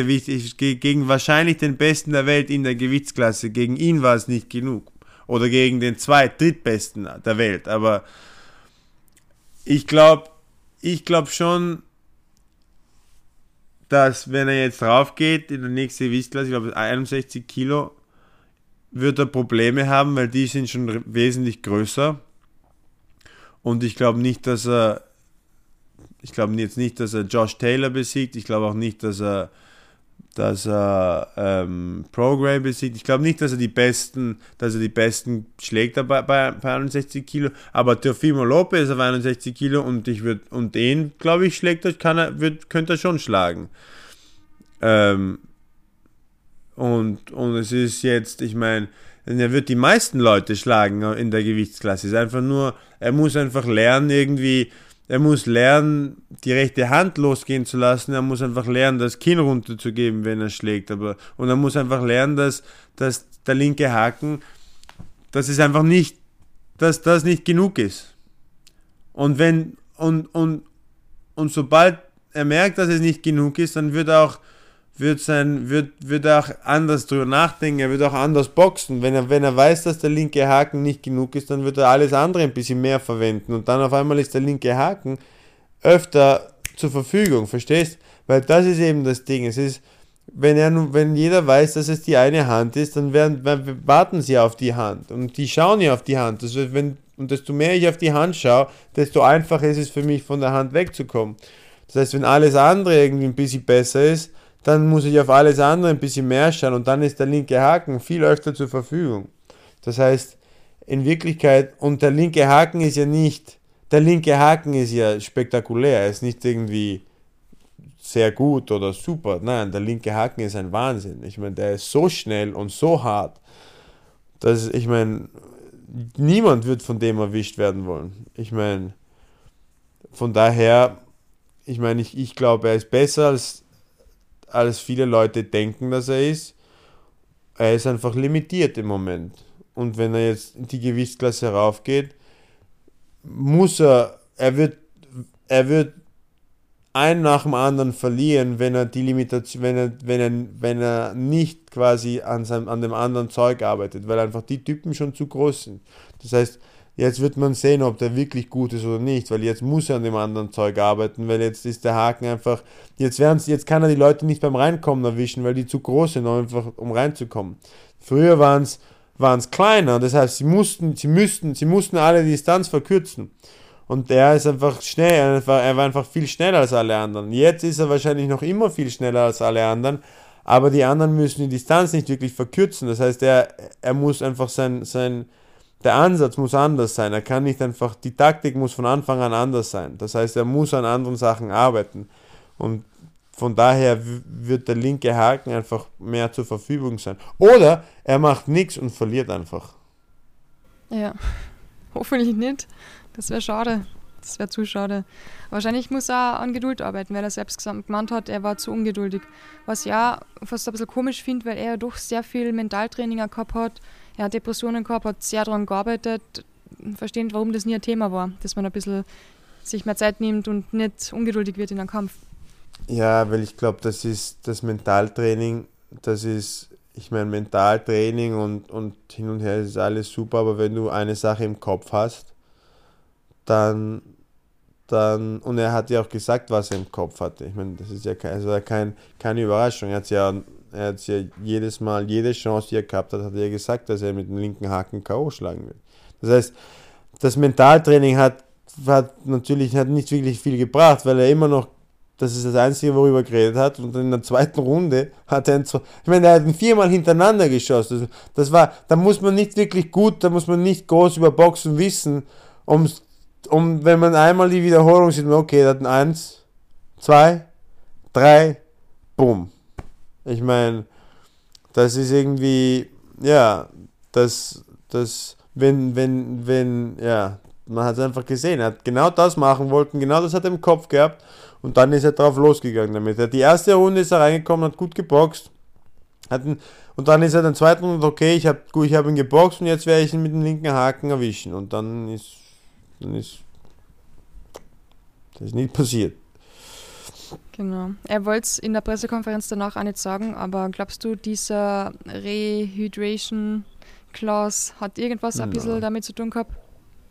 gegen wahrscheinlich den Besten der Welt in der Gewichtsklasse. Gegen ihn war es nicht genug oder gegen den zweit-, drittbesten der Welt. Aber ich glaube, ich glaube schon, dass wenn er jetzt drauf geht in der nächste Gewichtsklasse, ich glaube 61 Kilo, wird er Probleme haben, weil die sind schon wesentlich größer. Und ich glaube nicht, dass er, ich glaube jetzt nicht, dass er Josh Taylor besiegt. Ich glaube auch nicht, dass er dass er ähm, Program besiegt. Ich glaube nicht, dass er die besten, dass er die besten schlägt bei, bei, bei 61 Kilo, aber Teofimo Lopez auf 61 Kilo und ich würde und den, glaube ich, schlägt er, kann er, wird, könnte er schon schlagen. Ähm, und, und es ist jetzt, ich meine, er wird die meisten Leute schlagen in der Gewichtsklasse. Es ist einfach nur, er muss einfach lernen, irgendwie er muss lernen, die rechte Hand losgehen zu lassen. Er muss einfach lernen, das Kinn runterzugeben, wenn er schlägt. Aber, und er muss einfach lernen, dass, dass der linke Haken, dass es einfach nicht, dass das nicht genug ist. Und wenn, und, und, und sobald er merkt, dass es nicht genug ist, dann wird er auch wird, sein, wird, wird auch anders drüber nachdenken, er wird auch anders boxen. Wenn er, wenn er weiß, dass der linke Haken nicht genug ist, dann wird er alles andere ein bisschen mehr verwenden. Und dann auf einmal ist der linke Haken öfter zur Verfügung, verstehst? Weil das ist eben das Ding. Es ist, wenn, er, wenn jeder weiß, dass es die eine Hand ist, dann werden, warten sie auf die Hand und die schauen ja auf die Hand. Das heißt, wenn, und desto mehr ich auf die Hand schaue, desto einfacher ist es für mich, von der Hand wegzukommen. Das heißt, wenn alles andere irgendwie ein bisschen besser ist, dann muss ich auf alles andere ein bisschen mehr schauen und dann ist der linke Haken viel öfter zur Verfügung. Das heißt, in Wirklichkeit, und der linke Haken ist ja nicht, der linke Haken ist ja spektakulär, er ist nicht irgendwie sehr gut oder super. Nein, der linke Haken ist ein Wahnsinn. Ich meine, der ist so schnell und so hart, dass ich meine, niemand wird von dem erwischt werden wollen. Ich meine, von daher, ich meine, ich, ich glaube, er ist besser als, als viele Leute denken, dass er ist. Er ist einfach limitiert im Moment. Und wenn er jetzt in die Gewichtsklasse raufgeht, muss er, er wird, er wird einen nach dem anderen verlieren, wenn er die Limitation, wenn er, wenn er, wenn er nicht quasi an, seinem, an dem anderen Zeug arbeitet, weil einfach die Typen schon zu groß sind. Das heißt, jetzt wird man sehen, ob der wirklich gut ist oder nicht, weil jetzt muss er an dem anderen Zeug arbeiten, weil jetzt ist der Haken einfach, jetzt werden's, jetzt kann er die Leute nicht beim Reinkommen erwischen, weil die zu groß sind, einfach um reinzukommen. Früher waren es waren es kleiner, das heißt, sie mussten, sie müssten, sie mussten alle die Distanz verkürzen. Und er ist einfach schnell, er war einfach viel schneller als alle anderen. Jetzt ist er wahrscheinlich noch immer viel schneller als alle anderen, aber die anderen müssen die Distanz nicht wirklich verkürzen. Das heißt, er, er muss einfach sein, sein, der Ansatz muss anders sein. Er kann nicht einfach, die Taktik muss von Anfang an anders sein. Das heißt, er muss an anderen Sachen arbeiten. Und von daher wird der linke Haken einfach mehr zur Verfügung sein. Oder er macht nichts und verliert einfach. Ja, (laughs) hoffentlich nicht. Das wäre schade. Das wäre zu schade. Wahrscheinlich muss er an Geduld arbeiten, weil er selbst gemeint hat, er war zu ungeduldig. Was ja fast ein bisschen komisch finde, weil er ja doch sehr viel Mentaltraining gehabt hat. Hat Depressionen gehabt, hat sehr daran gearbeitet. Verstehen, warum das nie ein Thema war, dass man ein bisschen sich mehr Zeit nimmt und nicht ungeduldig wird in einem Kampf. Ja, weil ich glaube, das ist das Mentaltraining, das ist, ich meine, Mentaltraining und, und hin und her ist alles super, aber wenn du eine Sache im Kopf hast, dann, dann, und er hat ja auch gesagt, was er im Kopf hatte. Ich meine, das ist ja kein, also kein, keine Überraschung. Er hat ja, er hat ja jedes Mal, jede Chance, die er gehabt hat, hat er gesagt, dass er mit dem linken Haken K.O. schlagen will. Das heißt, das Mentaltraining hat, hat natürlich hat nicht wirklich viel gebracht, weil er immer noch das ist das Einzige, worüber er geredet hat. Und in der zweiten Runde hat er, ich meine, er hat ihn viermal hintereinander geschossen. Das war, da muss man nicht wirklich gut, da muss man nicht groß über Boxen wissen, um um, wenn man einmal die Wiederholung sieht, okay, das hat eins, zwei, drei, bumm. Ich meine, das ist irgendwie, ja, das, das, wenn, wenn, wenn, ja, man hat es einfach gesehen, er hat genau das machen wollten, genau das hat er im Kopf gehabt und dann ist er drauf losgegangen damit. Die erste Runde ist er reingekommen, hat gut geboxt, hat ihn, und dann ist er den zweiten Runde, okay, ich habe ich hab ihn geboxt und jetzt werde ich ihn mit dem linken Haken erwischen und dann ist dann ist das ist nicht passiert. Genau. Er wollte es in der Pressekonferenz danach auch nicht sagen, aber glaubst du, dieser Rehydration Clause hat irgendwas ein bisschen damit zu tun gehabt?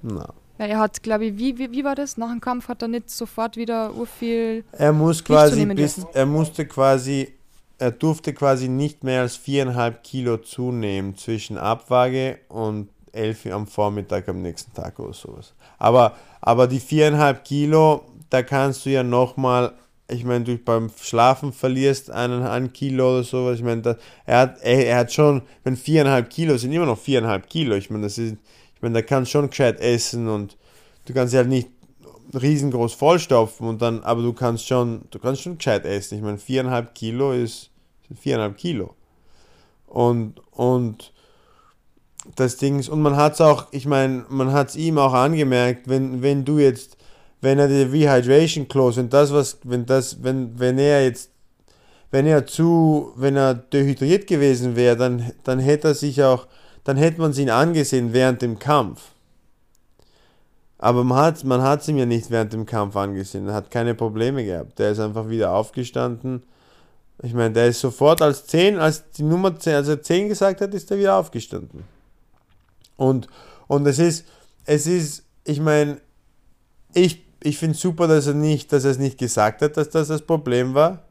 Nein. Ja, er hat, glaube ich, wie, wie, wie war das? Nach dem Kampf hat er nicht sofort wieder viel. Er muss quasi bis, er musste quasi, er durfte quasi nicht mehr als viereinhalb Kilo zunehmen zwischen Abwaage und 11 am Vormittag am nächsten Tag oder sowas. Aber, aber die viereinhalb Kilo, da kannst du ja nochmal, ich meine, du beim Schlafen verlierst einen, ein Kilo oder sowas. Ich meine, er, hat, er, er hat schon, wenn viereinhalb Kilo sind immer noch viereinhalb Kilo. Ich meine, das ist, ich meine, da kannst schon gescheit essen und du kannst ja halt nicht riesengroß vollstopfen und dann, aber du kannst schon, du kannst schon gescheit essen. Ich meine, viereinhalb Kilo ist, sind viereinhalb Kilo. Und, und das Ding ist, und man hat es auch, ich meine, man hat es ihm auch angemerkt, wenn, wenn du jetzt, wenn er die Rehydration Clause, wenn das was, wenn das, wenn, wenn er jetzt, wenn er zu, wenn er dehydriert gewesen wäre, dann, dann hätte er sich auch, dann hätte man es ihn angesehen während dem Kampf. Aber man hat man hat's ihm ja nicht während dem Kampf angesehen. Er hat keine Probleme gehabt. Der ist einfach wieder aufgestanden. Ich meine, der ist sofort als 10, als die Nummer 10, als er 10 gesagt hat, ist er wieder aufgestanden. Und, und es ist, es ist, ich meine, ich, ich finde super, dass er nicht, dass er es nicht gesagt hat, dass das das Problem war,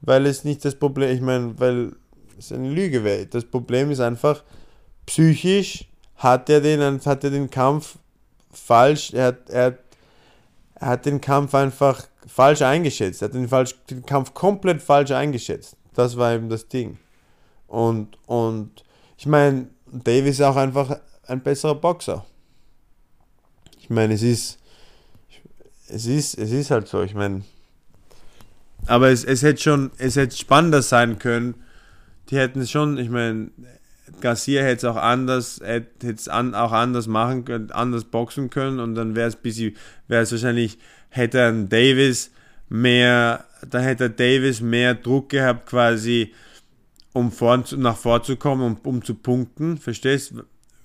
weil es nicht das Problem, ich meine, weil es eine Lüge wäre. Das Problem ist einfach, psychisch hat er den, hat er den Kampf falsch, er hat, er, er hat den Kampf einfach falsch eingeschätzt. Er hat den, falsch, den Kampf komplett falsch eingeschätzt. Das war eben das Ding. Und, und ich meine, Davis ist auch einfach ein besserer Boxer. Ich meine, es ist, es ist, es ist halt so. Ich meine, aber es, es hätte schon, es hätte spannender sein können. Die hätten es schon, ich meine, Garcia hätte es auch anders, hätte es an, auch anders machen können, anders boxen können und dann wäre es bisschen, wäre es wahrscheinlich, hätte ein Davis mehr, da hätte Davis mehr Druck gehabt quasi, um vor, nach vorzukommen, um, um zu punkten, verstehst?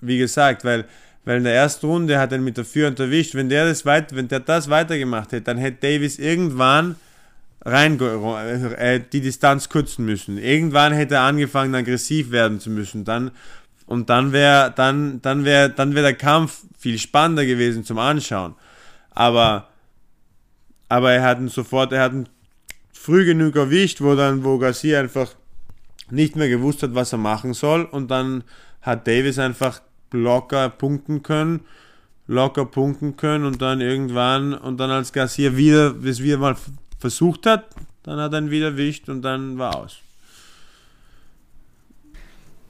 Wie gesagt, weil, weil in der ersten Runde hat er mit der Führung erwischt, wenn der das weit, wenn der das weitergemacht hätte, dann hätte Davis irgendwann rein äh, die Distanz kürzen müssen. Irgendwann hätte er angefangen aggressiv werden zu müssen. Dann und dann wäre dann dann wäre dann wäre der Kampf viel spannender gewesen zum Anschauen. Aber aber er hat ihn sofort, er hat ihn früh genug erwischt, wo dann wo Garcia einfach nicht mehr gewusst hat, was er machen soll und dann hat Davis einfach locker punkten können locker punkten können und dann irgendwann und dann als Garcia wieder, es wieder mal versucht hat, dann hat er ihn wieder erwischt und dann war aus.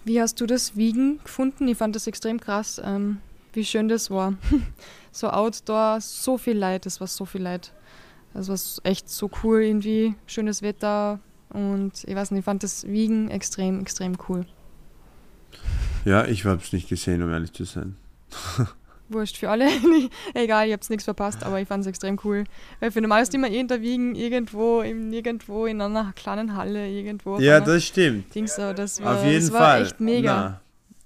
Wie hast du das Wiegen gefunden? Ich fand das extrem krass, ähm, wie schön das war. (laughs) so outdoor, so viel Leid, es war so viel Leid. Es war echt so cool irgendwie, schönes Wetter und ich weiß nicht, ich fand das Wiegen extrem, extrem cool. Ja, ich habe es nicht gesehen, um ehrlich zu sein. (laughs) wurscht für alle. (laughs) Egal, ich hab's nichts verpasst, aber ich fand's extrem cool. Weil für normal ist immer interwiegen irgendwo, in, irgendwo in einer kleinen Halle, irgendwo. Ja, das stimmt. Ding so. Das war, Auf jeden das war Fall. echt mega. Na,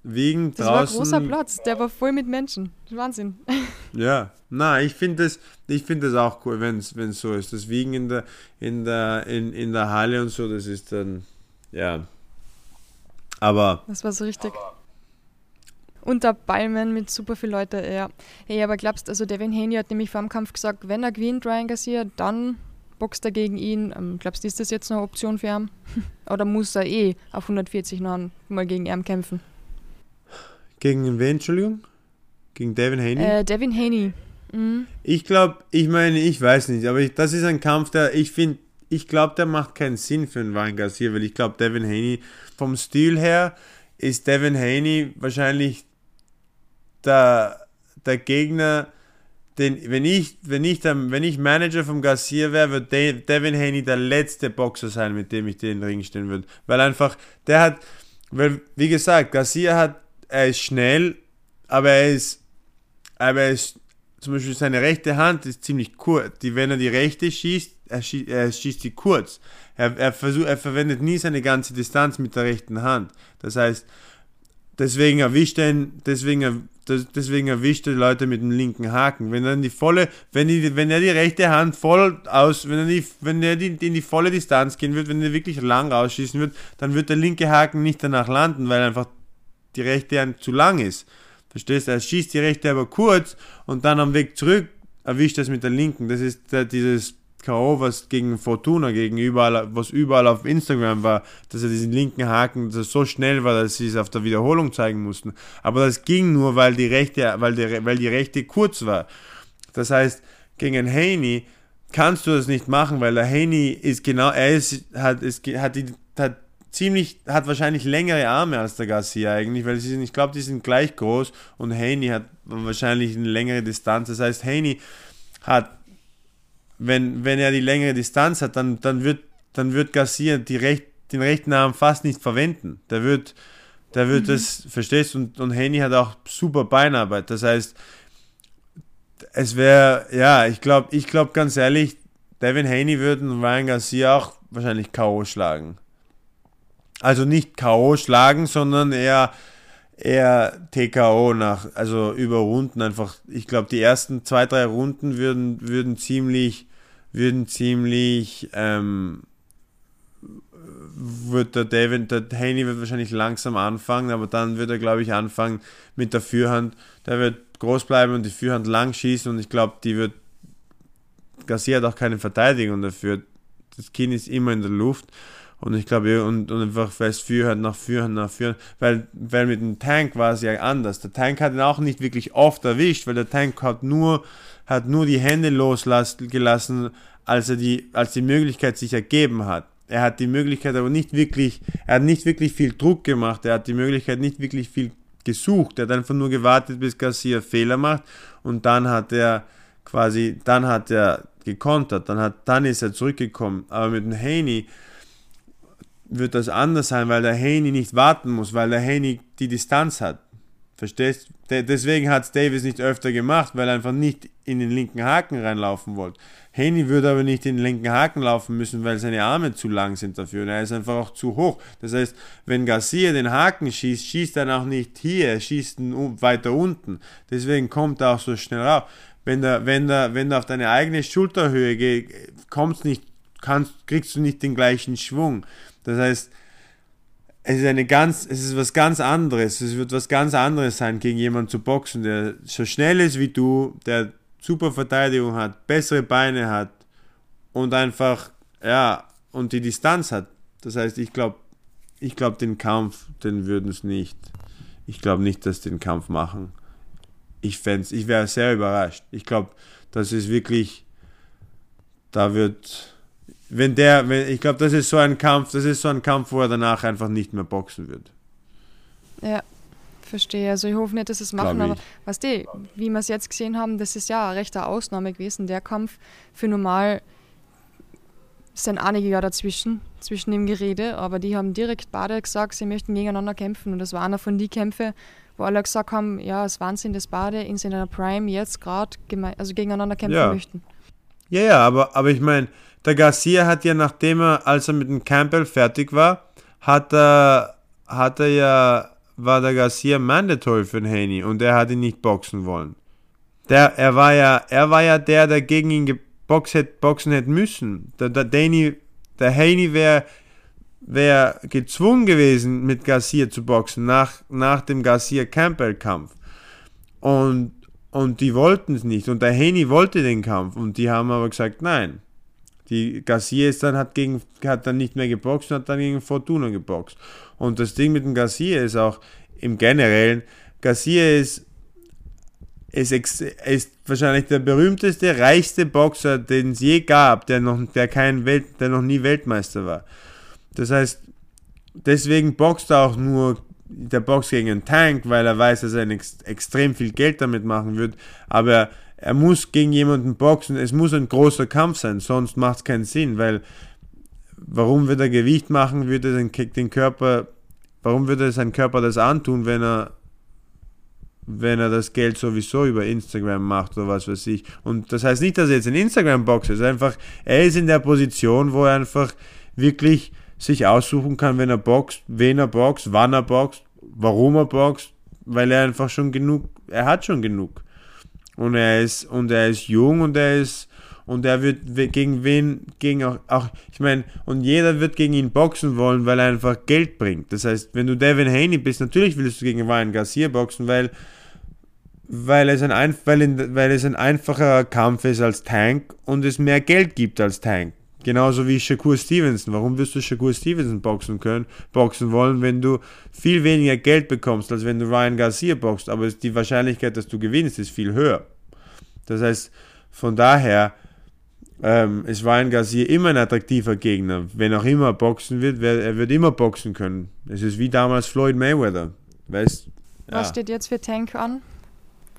Wiegen das draußen. war ein großer Platz, der war voll mit Menschen. Wahnsinn. (laughs) Ja, na, ich finde das, ich finde das auch cool, wenn es so ist. Das Wiegen in der, in der, in, in der Halle und so, das ist dann, ja. Aber. Das war so richtig. Unter Palmen mit super vielen Leuten. Ja. Hey, aber glaubst also Devin Haney hat nämlich vor dem Kampf gesagt, wenn er gewinnt, Ryan Garcia, dann boxt er gegen ihn. Ähm, glaubst du, ist das jetzt eine Option für ihn? (laughs) Oder muss er eh auf 140 noch mal gegen ihn kämpfen? Gegen wen, Entschuldigung? Gegen Devin Haney? Äh, Devin Haney. Mhm. Ich glaube, ich meine, ich weiß nicht, aber ich, das ist ein Kampf, der ich finde, ich glaube, der macht keinen Sinn für einen Ryan Garcia, weil ich glaube, Devin Haney vom Stil her ist Devin Haney wahrscheinlich der, der Gegner, den, wenn ich, wenn ich, der, wenn ich Manager vom Garcia wäre, würde Devin Haney der letzte Boxer sein, mit dem ich den Ring stehen würde. Weil einfach, der hat, weil, wie gesagt, Garcia hat, er ist schnell, aber er ist, aber er ist, zum Beispiel seine rechte Hand ist ziemlich kurz. Die, wenn er die rechte schießt, er schießt, er schießt sie kurz. Er, er, versucht, er verwendet nie seine ganze Distanz mit der rechten Hand. Das heißt, deswegen erwischt er deswegen das, deswegen erwischt er Leute mit dem linken Haken. Wenn er die volle, wenn, die, wenn er die rechte Hand voll aus, wenn er, die, wenn er die, in die volle Distanz gehen wird, wenn er wirklich lang rausschießen wird, dann wird der linke Haken nicht danach landen, weil einfach die rechte Hand zu lang ist. Verstehst du? Er schießt die rechte aber kurz und dann am Weg zurück erwischt er es mit der linken. Das ist dieses K.O., was gegen Fortuna, gegen überall, was überall auf Instagram war, dass er diesen linken Haken, dass er so schnell war, dass sie es auf der Wiederholung zeigen mussten. Aber das ging nur, weil die rechte, weil die, weil die rechte kurz war. Das heißt, gegen einen Haney kannst du das nicht machen, weil der Haney ist genau, er ist, hat, ist, hat, die, hat ziemlich, hat wahrscheinlich längere Arme als der Garcia eigentlich, weil sie sind, ich glaube, die sind gleich groß und Haney hat wahrscheinlich eine längere Distanz. Das heißt, Haney hat wenn, wenn er die längere Distanz hat, dann, dann, wird, dann wird Garcia die Recht, den rechten Arm fast nicht verwenden. Der wird, der wird mhm. das, verstehst du? Und, und Henny hat auch super Beinarbeit. Das heißt, es wäre, ja, ich glaube, ich glaube ganz ehrlich, Devin Haney würde Ryan Garcia auch wahrscheinlich K.O. schlagen. Also nicht K.O. schlagen, sondern eher, eher TKO nach, also über Runden einfach. Ich glaube, die ersten zwei, drei Runden würden, würden ziemlich würden ziemlich, ähm, wird der David, der Haney wird wahrscheinlich langsam anfangen, aber dann wird er, glaube ich, anfangen mit der Führhand. Der wird groß bleiben und die Führhand lang schießen und ich glaube, die wird, Garcia hat auch keine Verteidigung dafür. Das Kinn ist immer in der Luft. Und ich glaube, und, und einfach fest führen, nach führen, nach führen, weil, weil mit dem Tank war es ja anders. Der Tank hat ihn auch nicht wirklich oft erwischt, weil der Tank hat nur, hat nur die Hände losgelassen, als er die, als die Möglichkeit sich ergeben hat. Er hat die Möglichkeit aber nicht wirklich, er hat nicht wirklich viel Druck gemacht, er hat die Möglichkeit nicht wirklich viel gesucht, er hat einfach nur gewartet, bis Garcia Fehler macht und dann hat er quasi, dann hat er gekontert, dann hat, dann ist er zurückgekommen. Aber mit dem Haney, wird das anders sein, weil der Haney nicht warten muss, weil der Haney die Distanz hat. Verstehst? Deswegen hat es Davis nicht öfter gemacht, weil er einfach nicht in den linken Haken reinlaufen wollte. Haney würde aber nicht in den linken Haken laufen müssen, weil seine Arme zu lang sind dafür und er ist einfach auch zu hoch. Das heißt, wenn Garcia den Haken schießt, schießt er auch nicht hier, er schießt weiter unten. Deswegen kommt er auch so schnell rauf. Wenn du, wenn du, wenn du auf deine eigene Schulterhöhe gehst, kommst nicht, kannst, kriegst du nicht den gleichen Schwung. Das heißt, es ist eine ganz, es ist was ganz anderes. Es wird was ganz anderes sein, gegen jemanden zu boxen, der so schnell ist wie du, der super Verteidigung hat, bessere Beine hat und einfach, ja, und die Distanz hat. Das heißt, ich glaube, ich glaube, den Kampf, den würden es nicht. Ich glaube nicht, dass den Kampf machen. Ich fände ich wäre sehr überrascht. Ich glaube, das ist wirklich, da wird, wenn der, wenn, ich glaube, das ist so ein Kampf, das ist so ein Kampf, wo er danach einfach nicht mehr boxen wird. Ja, verstehe. Also ich hoffe nicht, dass es machen, aber weißt du, wie wir es jetzt gesehen haben, das ist ja eine rechte Ausnahme gewesen, der Kampf. Für normal sind einige ja dazwischen, zwischen dem Gerede, aber die haben direkt beide gesagt, sie möchten gegeneinander kämpfen und das war einer von den Kämpfen, wo alle gesagt haben, ja, es Wahnsinn, dass beide in seiner Prime jetzt gerade also gegeneinander kämpfen ja. möchten. Ja, ja, aber, aber ich meine, der Garcia hat ja, nachdem er, als er mit dem Campbell fertig war, hat er, hat er ja, war der Garcia mandatory für den Haney und er hat ihn nicht boxen wollen. Der, er war ja, er war ja der, der gegen ihn geboxt hätte, boxen hätte müssen. Der, der Danny, der Haney wäre wär gezwungen gewesen, mit Garcia zu boxen, nach, nach dem Garcia-Campbell-Kampf. Und, und die wollten es nicht. Und der Haney wollte den Kampf. Und die haben aber gesagt, nein. Die Garcia ist dann, hat, gegen, hat dann nicht mehr geboxt und hat dann gegen Fortuna geboxt. Und das Ding mit dem Garcia ist auch im Generellen, Garcia ist, ist, ist wahrscheinlich der berühmteste, reichste Boxer, den es je gab, der noch, der kein Welt, der noch nie Weltmeister war. Das heißt, deswegen boxt er auch nur der Box gegen einen Tank, weil er weiß, dass er ex extrem viel Geld damit machen wird. Aber er muss gegen jemanden boxen, es muss ein großer Kampf sein, sonst macht es keinen Sinn, weil warum wird er Gewicht machen, würde den, den Körper, warum würde sein Körper das antun, wenn er wenn er das Geld sowieso über Instagram macht oder was weiß ich. Und das heißt nicht, dass er jetzt ein Instagram-Boxer ist, einfach, er ist in der Position, wo er einfach wirklich sich aussuchen kann, wenn er boxt, wen er boxt, wann er boxt, warum er boxt, weil er einfach schon genug, er hat schon genug. Und er ist, und er ist jung und er ist, und er wird gegen wen, gegen auch, auch ich meine, und jeder wird gegen ihn boxen wollen, weil er einfach Geld bringt. Das heißt, wenn du Devin Haney bist, natürlich willst du gegen Ryan Garcia boxen, weil, weil es, ein, weil, weil es ein einfacher Kampf ist als Tank und es mehr Geld gibt als Tank. Genauso wie Shakur Stevenson. Warum wirst du Shakur Stevenson boxen können, boxen wollen, wenn du viel weniger Geld bekommst, als wenn du Ryan Garcia boxst? Aber die Wahrscheinlichkeit, dass du gewinnst, ist viel höher. Das heißt, von daher ähm, ist Ryan Garcia immer ein attraktiver Gegner. Wenn auch immer boxen wird, er wird immer boxen können. Es ist wie damals Floyd Mayweather. Weißt, ja. Was steht jetzt für Tank an?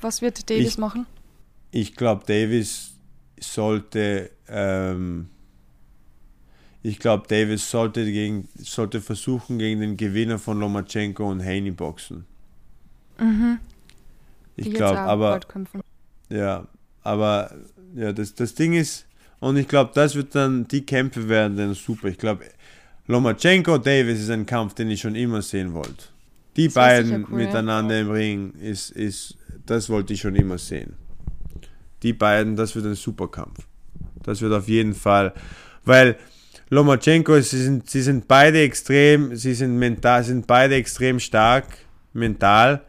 Was wird Davis ich, machen? Ich glaube, Davis sollte ähm, ich glaube, Davis sollte, gegen, sollte versuchen, gegen den Gewinner von Lomachenko und Haney boxen. Mhm. Ich glaube, aber. Ja, aber ja, das, das Ding ist, und ich glaube, das wird dann, die Kämpfe werden dann super. Ich glaube, Lomachenko, Davis ist ein Kampf, den ich schon immer sehen wollte. Die das beiden cool, miteinander ja. im Ring ist, ist, das wollte ich schon immer sehen. Die beiden, das wird ein super Kampf. Das wird auf jeden Fall, weil Lomachenko, sie sind, sie sind beide extrem, sie sind mental, sind beide extrem stark, mental.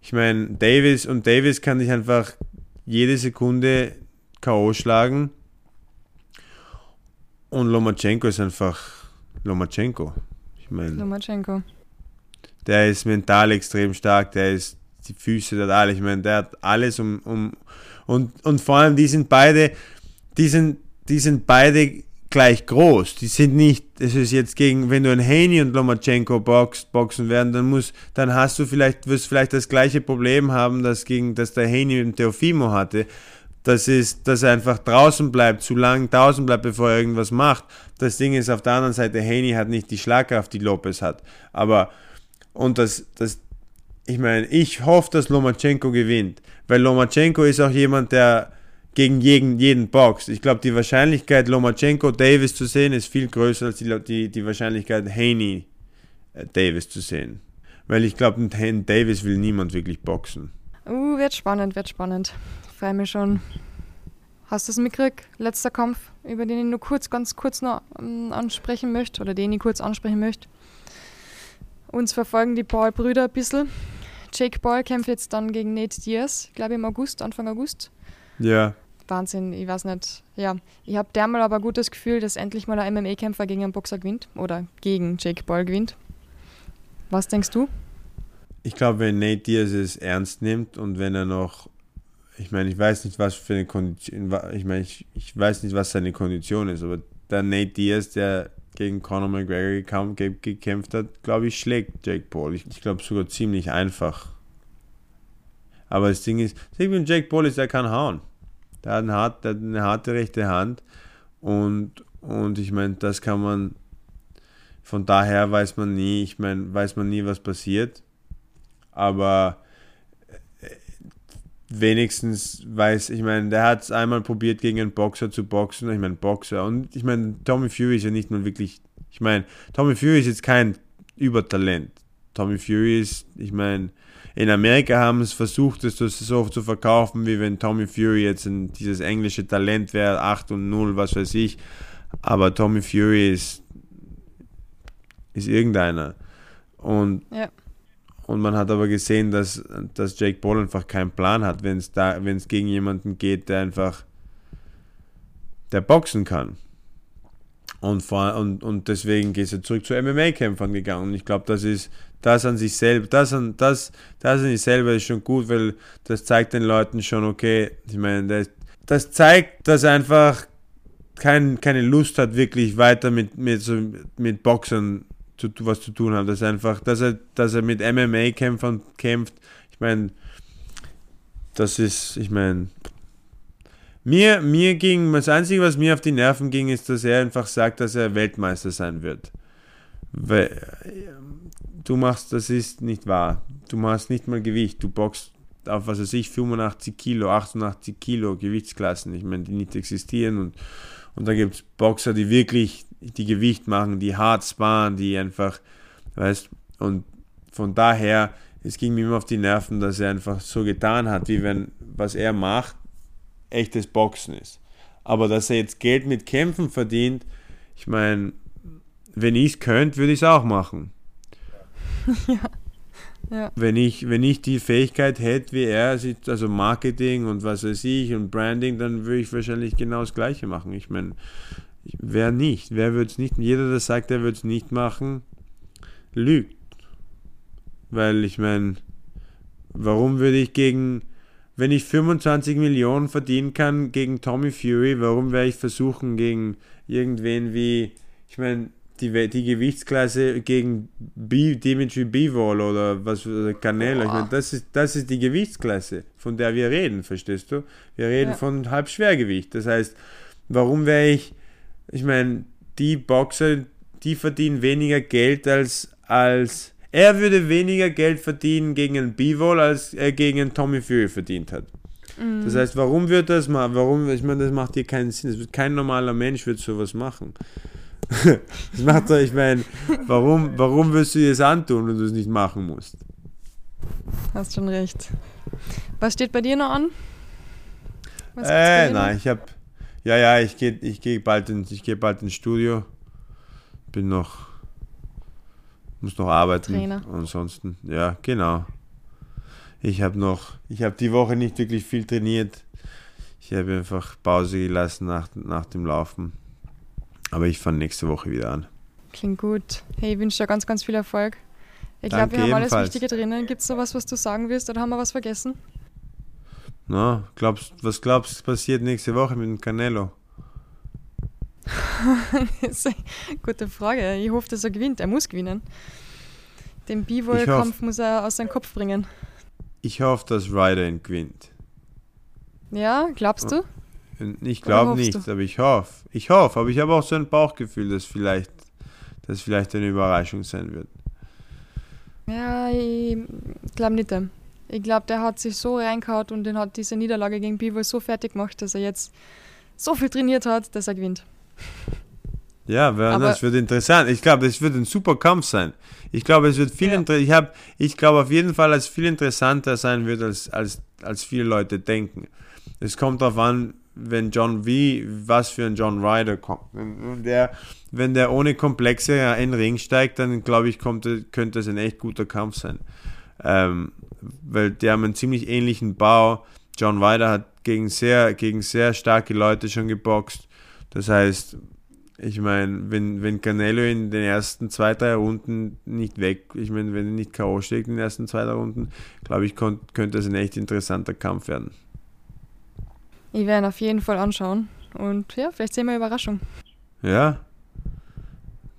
Ich meine, Davis und Davis kann dich einfach jede Sekunde K.O. schlagen. und Lomachenko ist einfach Lomachenko. Ich meine, Lomachenko. der ist mental extrem stark, der ist die Füße, der hat alles. Ich meine, der hat alles um, um und, und vor allem, die sind beide, die sind, die sind beide gleich groß. Die sind nicht, es ist jetzt gegen, wenn du ein Haney und Lomachenko boxt, boxen werden, dann muss, dann hast du vielleicht, wirst vielleicht das gleiche Problem haben, das gegen, das der Haney und Teofimo hatte. Das ist, dass er einfach draußen bleibt, zu lang draußen bleibt, bevor er irgendwas macht. Das Ding ist auf der anderen Seite, Haney hat nicht die Schlagkraft, die Lopez hat. Aber, und das, das, ich meine, ich hoffe, dass Lomachenko gewinnt, weil Lomachenko ist auch jemand, der gegen jeden, jeden boxt. Ich glaube, die Wahrscheinlichkeit, Lomachenko Davis zu sehen, ist viel größer als die, die, die Wahrscheinlichkeit, Haney äh, Davis zu sehen. Weil ich glaube, einen Davis will niemand wirklich boxen. Uh, wird spannend, wird spannend. Freue mich schon. Hast du es mitgekriegt? Letzter Kampf, über den ich nur kurz, ganz kurz noch ähm, ansprechen möchte oder den ich kurz ansprechen möchte. Uns verfolgen die Paul-Brüder ein bisschen. Jake Paul kämpft jetzt dann gegen Nate Diaz, glaube ich im August, Anfang August. Ja. Wahnsinn, ich weiß nicht. Ja, ich habe dermal aber gut das Gefühl, dass endlich mal ein MMA-Kämpfer gegen einen Boxer gewinnt oder gegen Jake Paul gewinnt. Was denkst du? Ich glaube, wenn Nate Diaz es ernst nimmt und wenn er noch, ich meine, ich weiß nicht, was für eine Kondition, ich meine, ich, ich weiß nicht, was seine Kondition ist, aber der Nate Diaz, der gegen Conor McGregor gekämpft hat, glaube ich, schlägt Jake Paul. Ich, ich glaube sogar ziemlich einfach. Aber das Ding ist, mit Jake Paul ist, er kann hauen. Der hat, eine, hart, der hat eine harte rechte Hand und, und ich meine, das kann man, von daher weiß man nie, ich meine, weiß man nie, was passiert. Aber äh, wenigstens weiß, ich meine, der hat es einmal probiert, gegen einen Boxer zu boxen. Ich meine, Boxer. Und ich meine, Tommy Fury ist ja nicht nur wirklich, ich meine, Tommy Fury ist jetzt kein Übertalent. Tommy Fury ist, ich meine, in Amerika haben es versucht, es so zu verkaufen, wie wenn Tommy Fury jetzt ein, dieses englische Talent wäre, 8 und 0, was weiß ich. Aber Tommy Fury ist, ist irgendeiner. Und, ja. und man hat aber gesehen, dass, dass Jake Paul einfach keinen Plan hat, wenn es da, gegen jemanden geht, der einfach der boxen kann. Und, vor, und, und deswegen geht er zurück zu MMA-Kämpfern gegangen. Und ich glaube, das ist das an sich selber, das an, das, das an sich selber ist schon gut, weil das zeigt den Leuten schon, okay, ich meine, das, das zeigt, dass er einfach kein, keine Lust hat, wirklich weiter mit, mit, so, mit Boxern zu, was zu tun hat. Das einfach, dass er, dass er mit MMA-Kämpfern kämpft. Ich meine, das ist, ich meine, mir, mir ging, das Einzige, was mir auf die Nerven ging, ist, dass er einfach sagt, dass er Weltmeister sein wird. Weil, du machst, das ist nicht wahr. Du machst nicht mal Gewicht. Du boxst auf, was weiß ich, 85 Kilo, 88 Kilo Gewichtsklassen. Ich meine, die nicht existieren. Und, und da gibt es Boxer, die wirklich die Gewicht machen, die hart sparen, die einfach, weißt, und von daher, es ging mir immer auf die Nerven, dass er einfach so getan hat, wie wenn, was er macht, echtes Boxen ist. Aber dass er jetzt Geld mit Kämpfen verdient, ich meine, wenn ich es könnte, würde ich es auch machen. (laughs) ja. ja. Wenn, ich, wenn ich die Fähigkeit hätte wie er, also Marketing und was weiß ich und Branding, dann würde ich wahrscheinlich genau das Gleiche machen. Ich meine, wer nicht? Wer würde es nicht? Jeder, der sagt, er würde es nicht machen, lügt. Weil ich meine, warum würde ich gegen wenn ich 25 Millionen verdienen kann gegen Tommy Fury, warum werde ich versuchen gegen irgendwen wie, ich meine, die, die Gewichtsklasse gegen B, Dimitri Bivol oder was oder Canelo, ich meine, das ist, das ist die Gewichtsklasse, von der wir reden, verstehst du? Wir reden ja. von Halbschwergewicht. Das heißt, warum wäre ich, ich meine, die Boxer, die verdienen weniger Geld als, als er würde weniger Geld verdienen gegen einen Bivol, als er gegen einen Tommy Fury verdient hat. Mhm. Das heißt, warum wird das mal, warum, ich meine, das macht dir keinen Sinn. Kein normaler Mensch wird sowas machen. (laughs) das macht doch, ich meine, warum, warum wirst du dir das antun, wenn du es nicht machen musst? Hast schon recht. Was steht bei dir noch an? äh, nein, ich habe, ja, ja, ich gehe ich geh bald, in, geh bald ins Studio. Bin noch muss noch arbeiten. Trainer. Ansonsten, ja, genau. Ich habe noch, ich habe die Woche nicht wirklich viel trainiert. Ich habe einfach Pause gelassen nach, nach dem Laufen. Aber ich fange nächste Woche wieder an. Klingt gut. Hey, ich wünsche dir ganz, ganz viel Erfolg. Ich glaube, wir haben ebenfalls. alles Wichtige drinnen. Gibt es noch was, was du sagen willst oder haben wir was vergessen? Na, glaubst, was glaubst du, passiert nächste Woche mit dem Canelo? (laughs) gute Frage. Ich hoffe, dass er gewinnt. Er muss gewinnen. Den hoffe- muss er aus seinem Kopf bringen. Ich hoffe, dass Ryder ihn gewinnt. Ja, glaubst du? Ich glaube nicht, du? aber ich hoffe. Ich hoffe, aber ich habe auch so ein Bauchgefühl, dass vielleicht, dass vielleicht eine Überraschung sein wird. Ja, ich glaube nicht. Ich glaube, der hat sich so reingehauen und den hat diese Niederlage gegen Bivol so fertig gemacht, dass er jetzt so viel trainiert hat, dass er gewinnt. Ja, das wird interessant. Ich glaube, es wird ein super Kampf sein. Ich glaube, es wird viel Ja. ich habe ich glaube auf jeden Fall, dass es viel interessanter sein wird als als als viele Leute denken. Es kommt darauf an, wenn John wie was für ein John Ryder kommt. Wenn, der wenn der ohne Komplexe in den Ring steigt, dann glaube ich, kommt, könnte es ein echt guter Kampf sein. Ähm, weil die haben einen ziemlich ähnlichen Bau. John Ryder hat gegen sehr, gegen sehr starke Leute schon geboxt. Das heißt, ich meine, wenn, wenn Canelo in den ersten zwei, drei Runden nicht weg, ich meine, wenn er nicht K.O. schlägt in den ersten zwei, drei Runden, glaube ich, könnte es ein echt interessanter Kampf werden. Ich werde ihn auf jeden Fall anschauen. Und ja, vielleicht sehen wir eine Überraschung. Ja?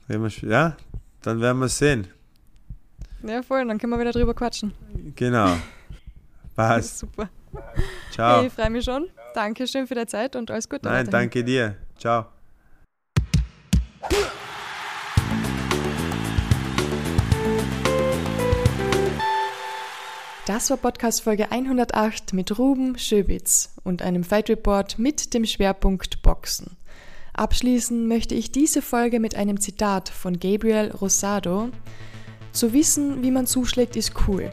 Ja, dann werden wir es sehen. Ja, voll, dann können wir wieder drüber quatschen. Genau. (laughs) Passt. super. Ciao. Hey, ich freue mich schon. Dankeschön für die Zeit und alles Gute. Nein, weiterhin. danke dir. Ciao. Das war Podcast Folge 108 mit Ruben Schöbitz und einem Fight Report mit dem Schwerpunkt Boxen. Abschließen möchte ich diese Folge mit einem Zitat von Gabriel Rosado. Zu wissen, wie man zuschlägt, ist cool.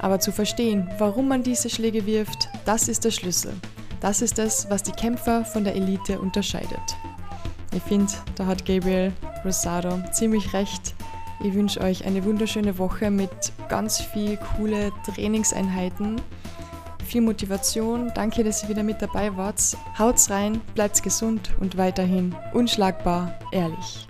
Aber zu verstehen, warum man diese Schläge wirft, das ist der Schlüssel. Das ist es, was die Kämpfer von der Elite unterscheidet. Ich finde, da hat Gabriel Rosado ziemlich recht. Ich wünsche euch eine wunderschöne Woche mit ganz viel coole Trainingseinheiten, viel Motivation. Danke, dass ihr wieder mit dabei wart. Haut's rein, bleibt's gesund und weiterhin unschlagbar ehrlich.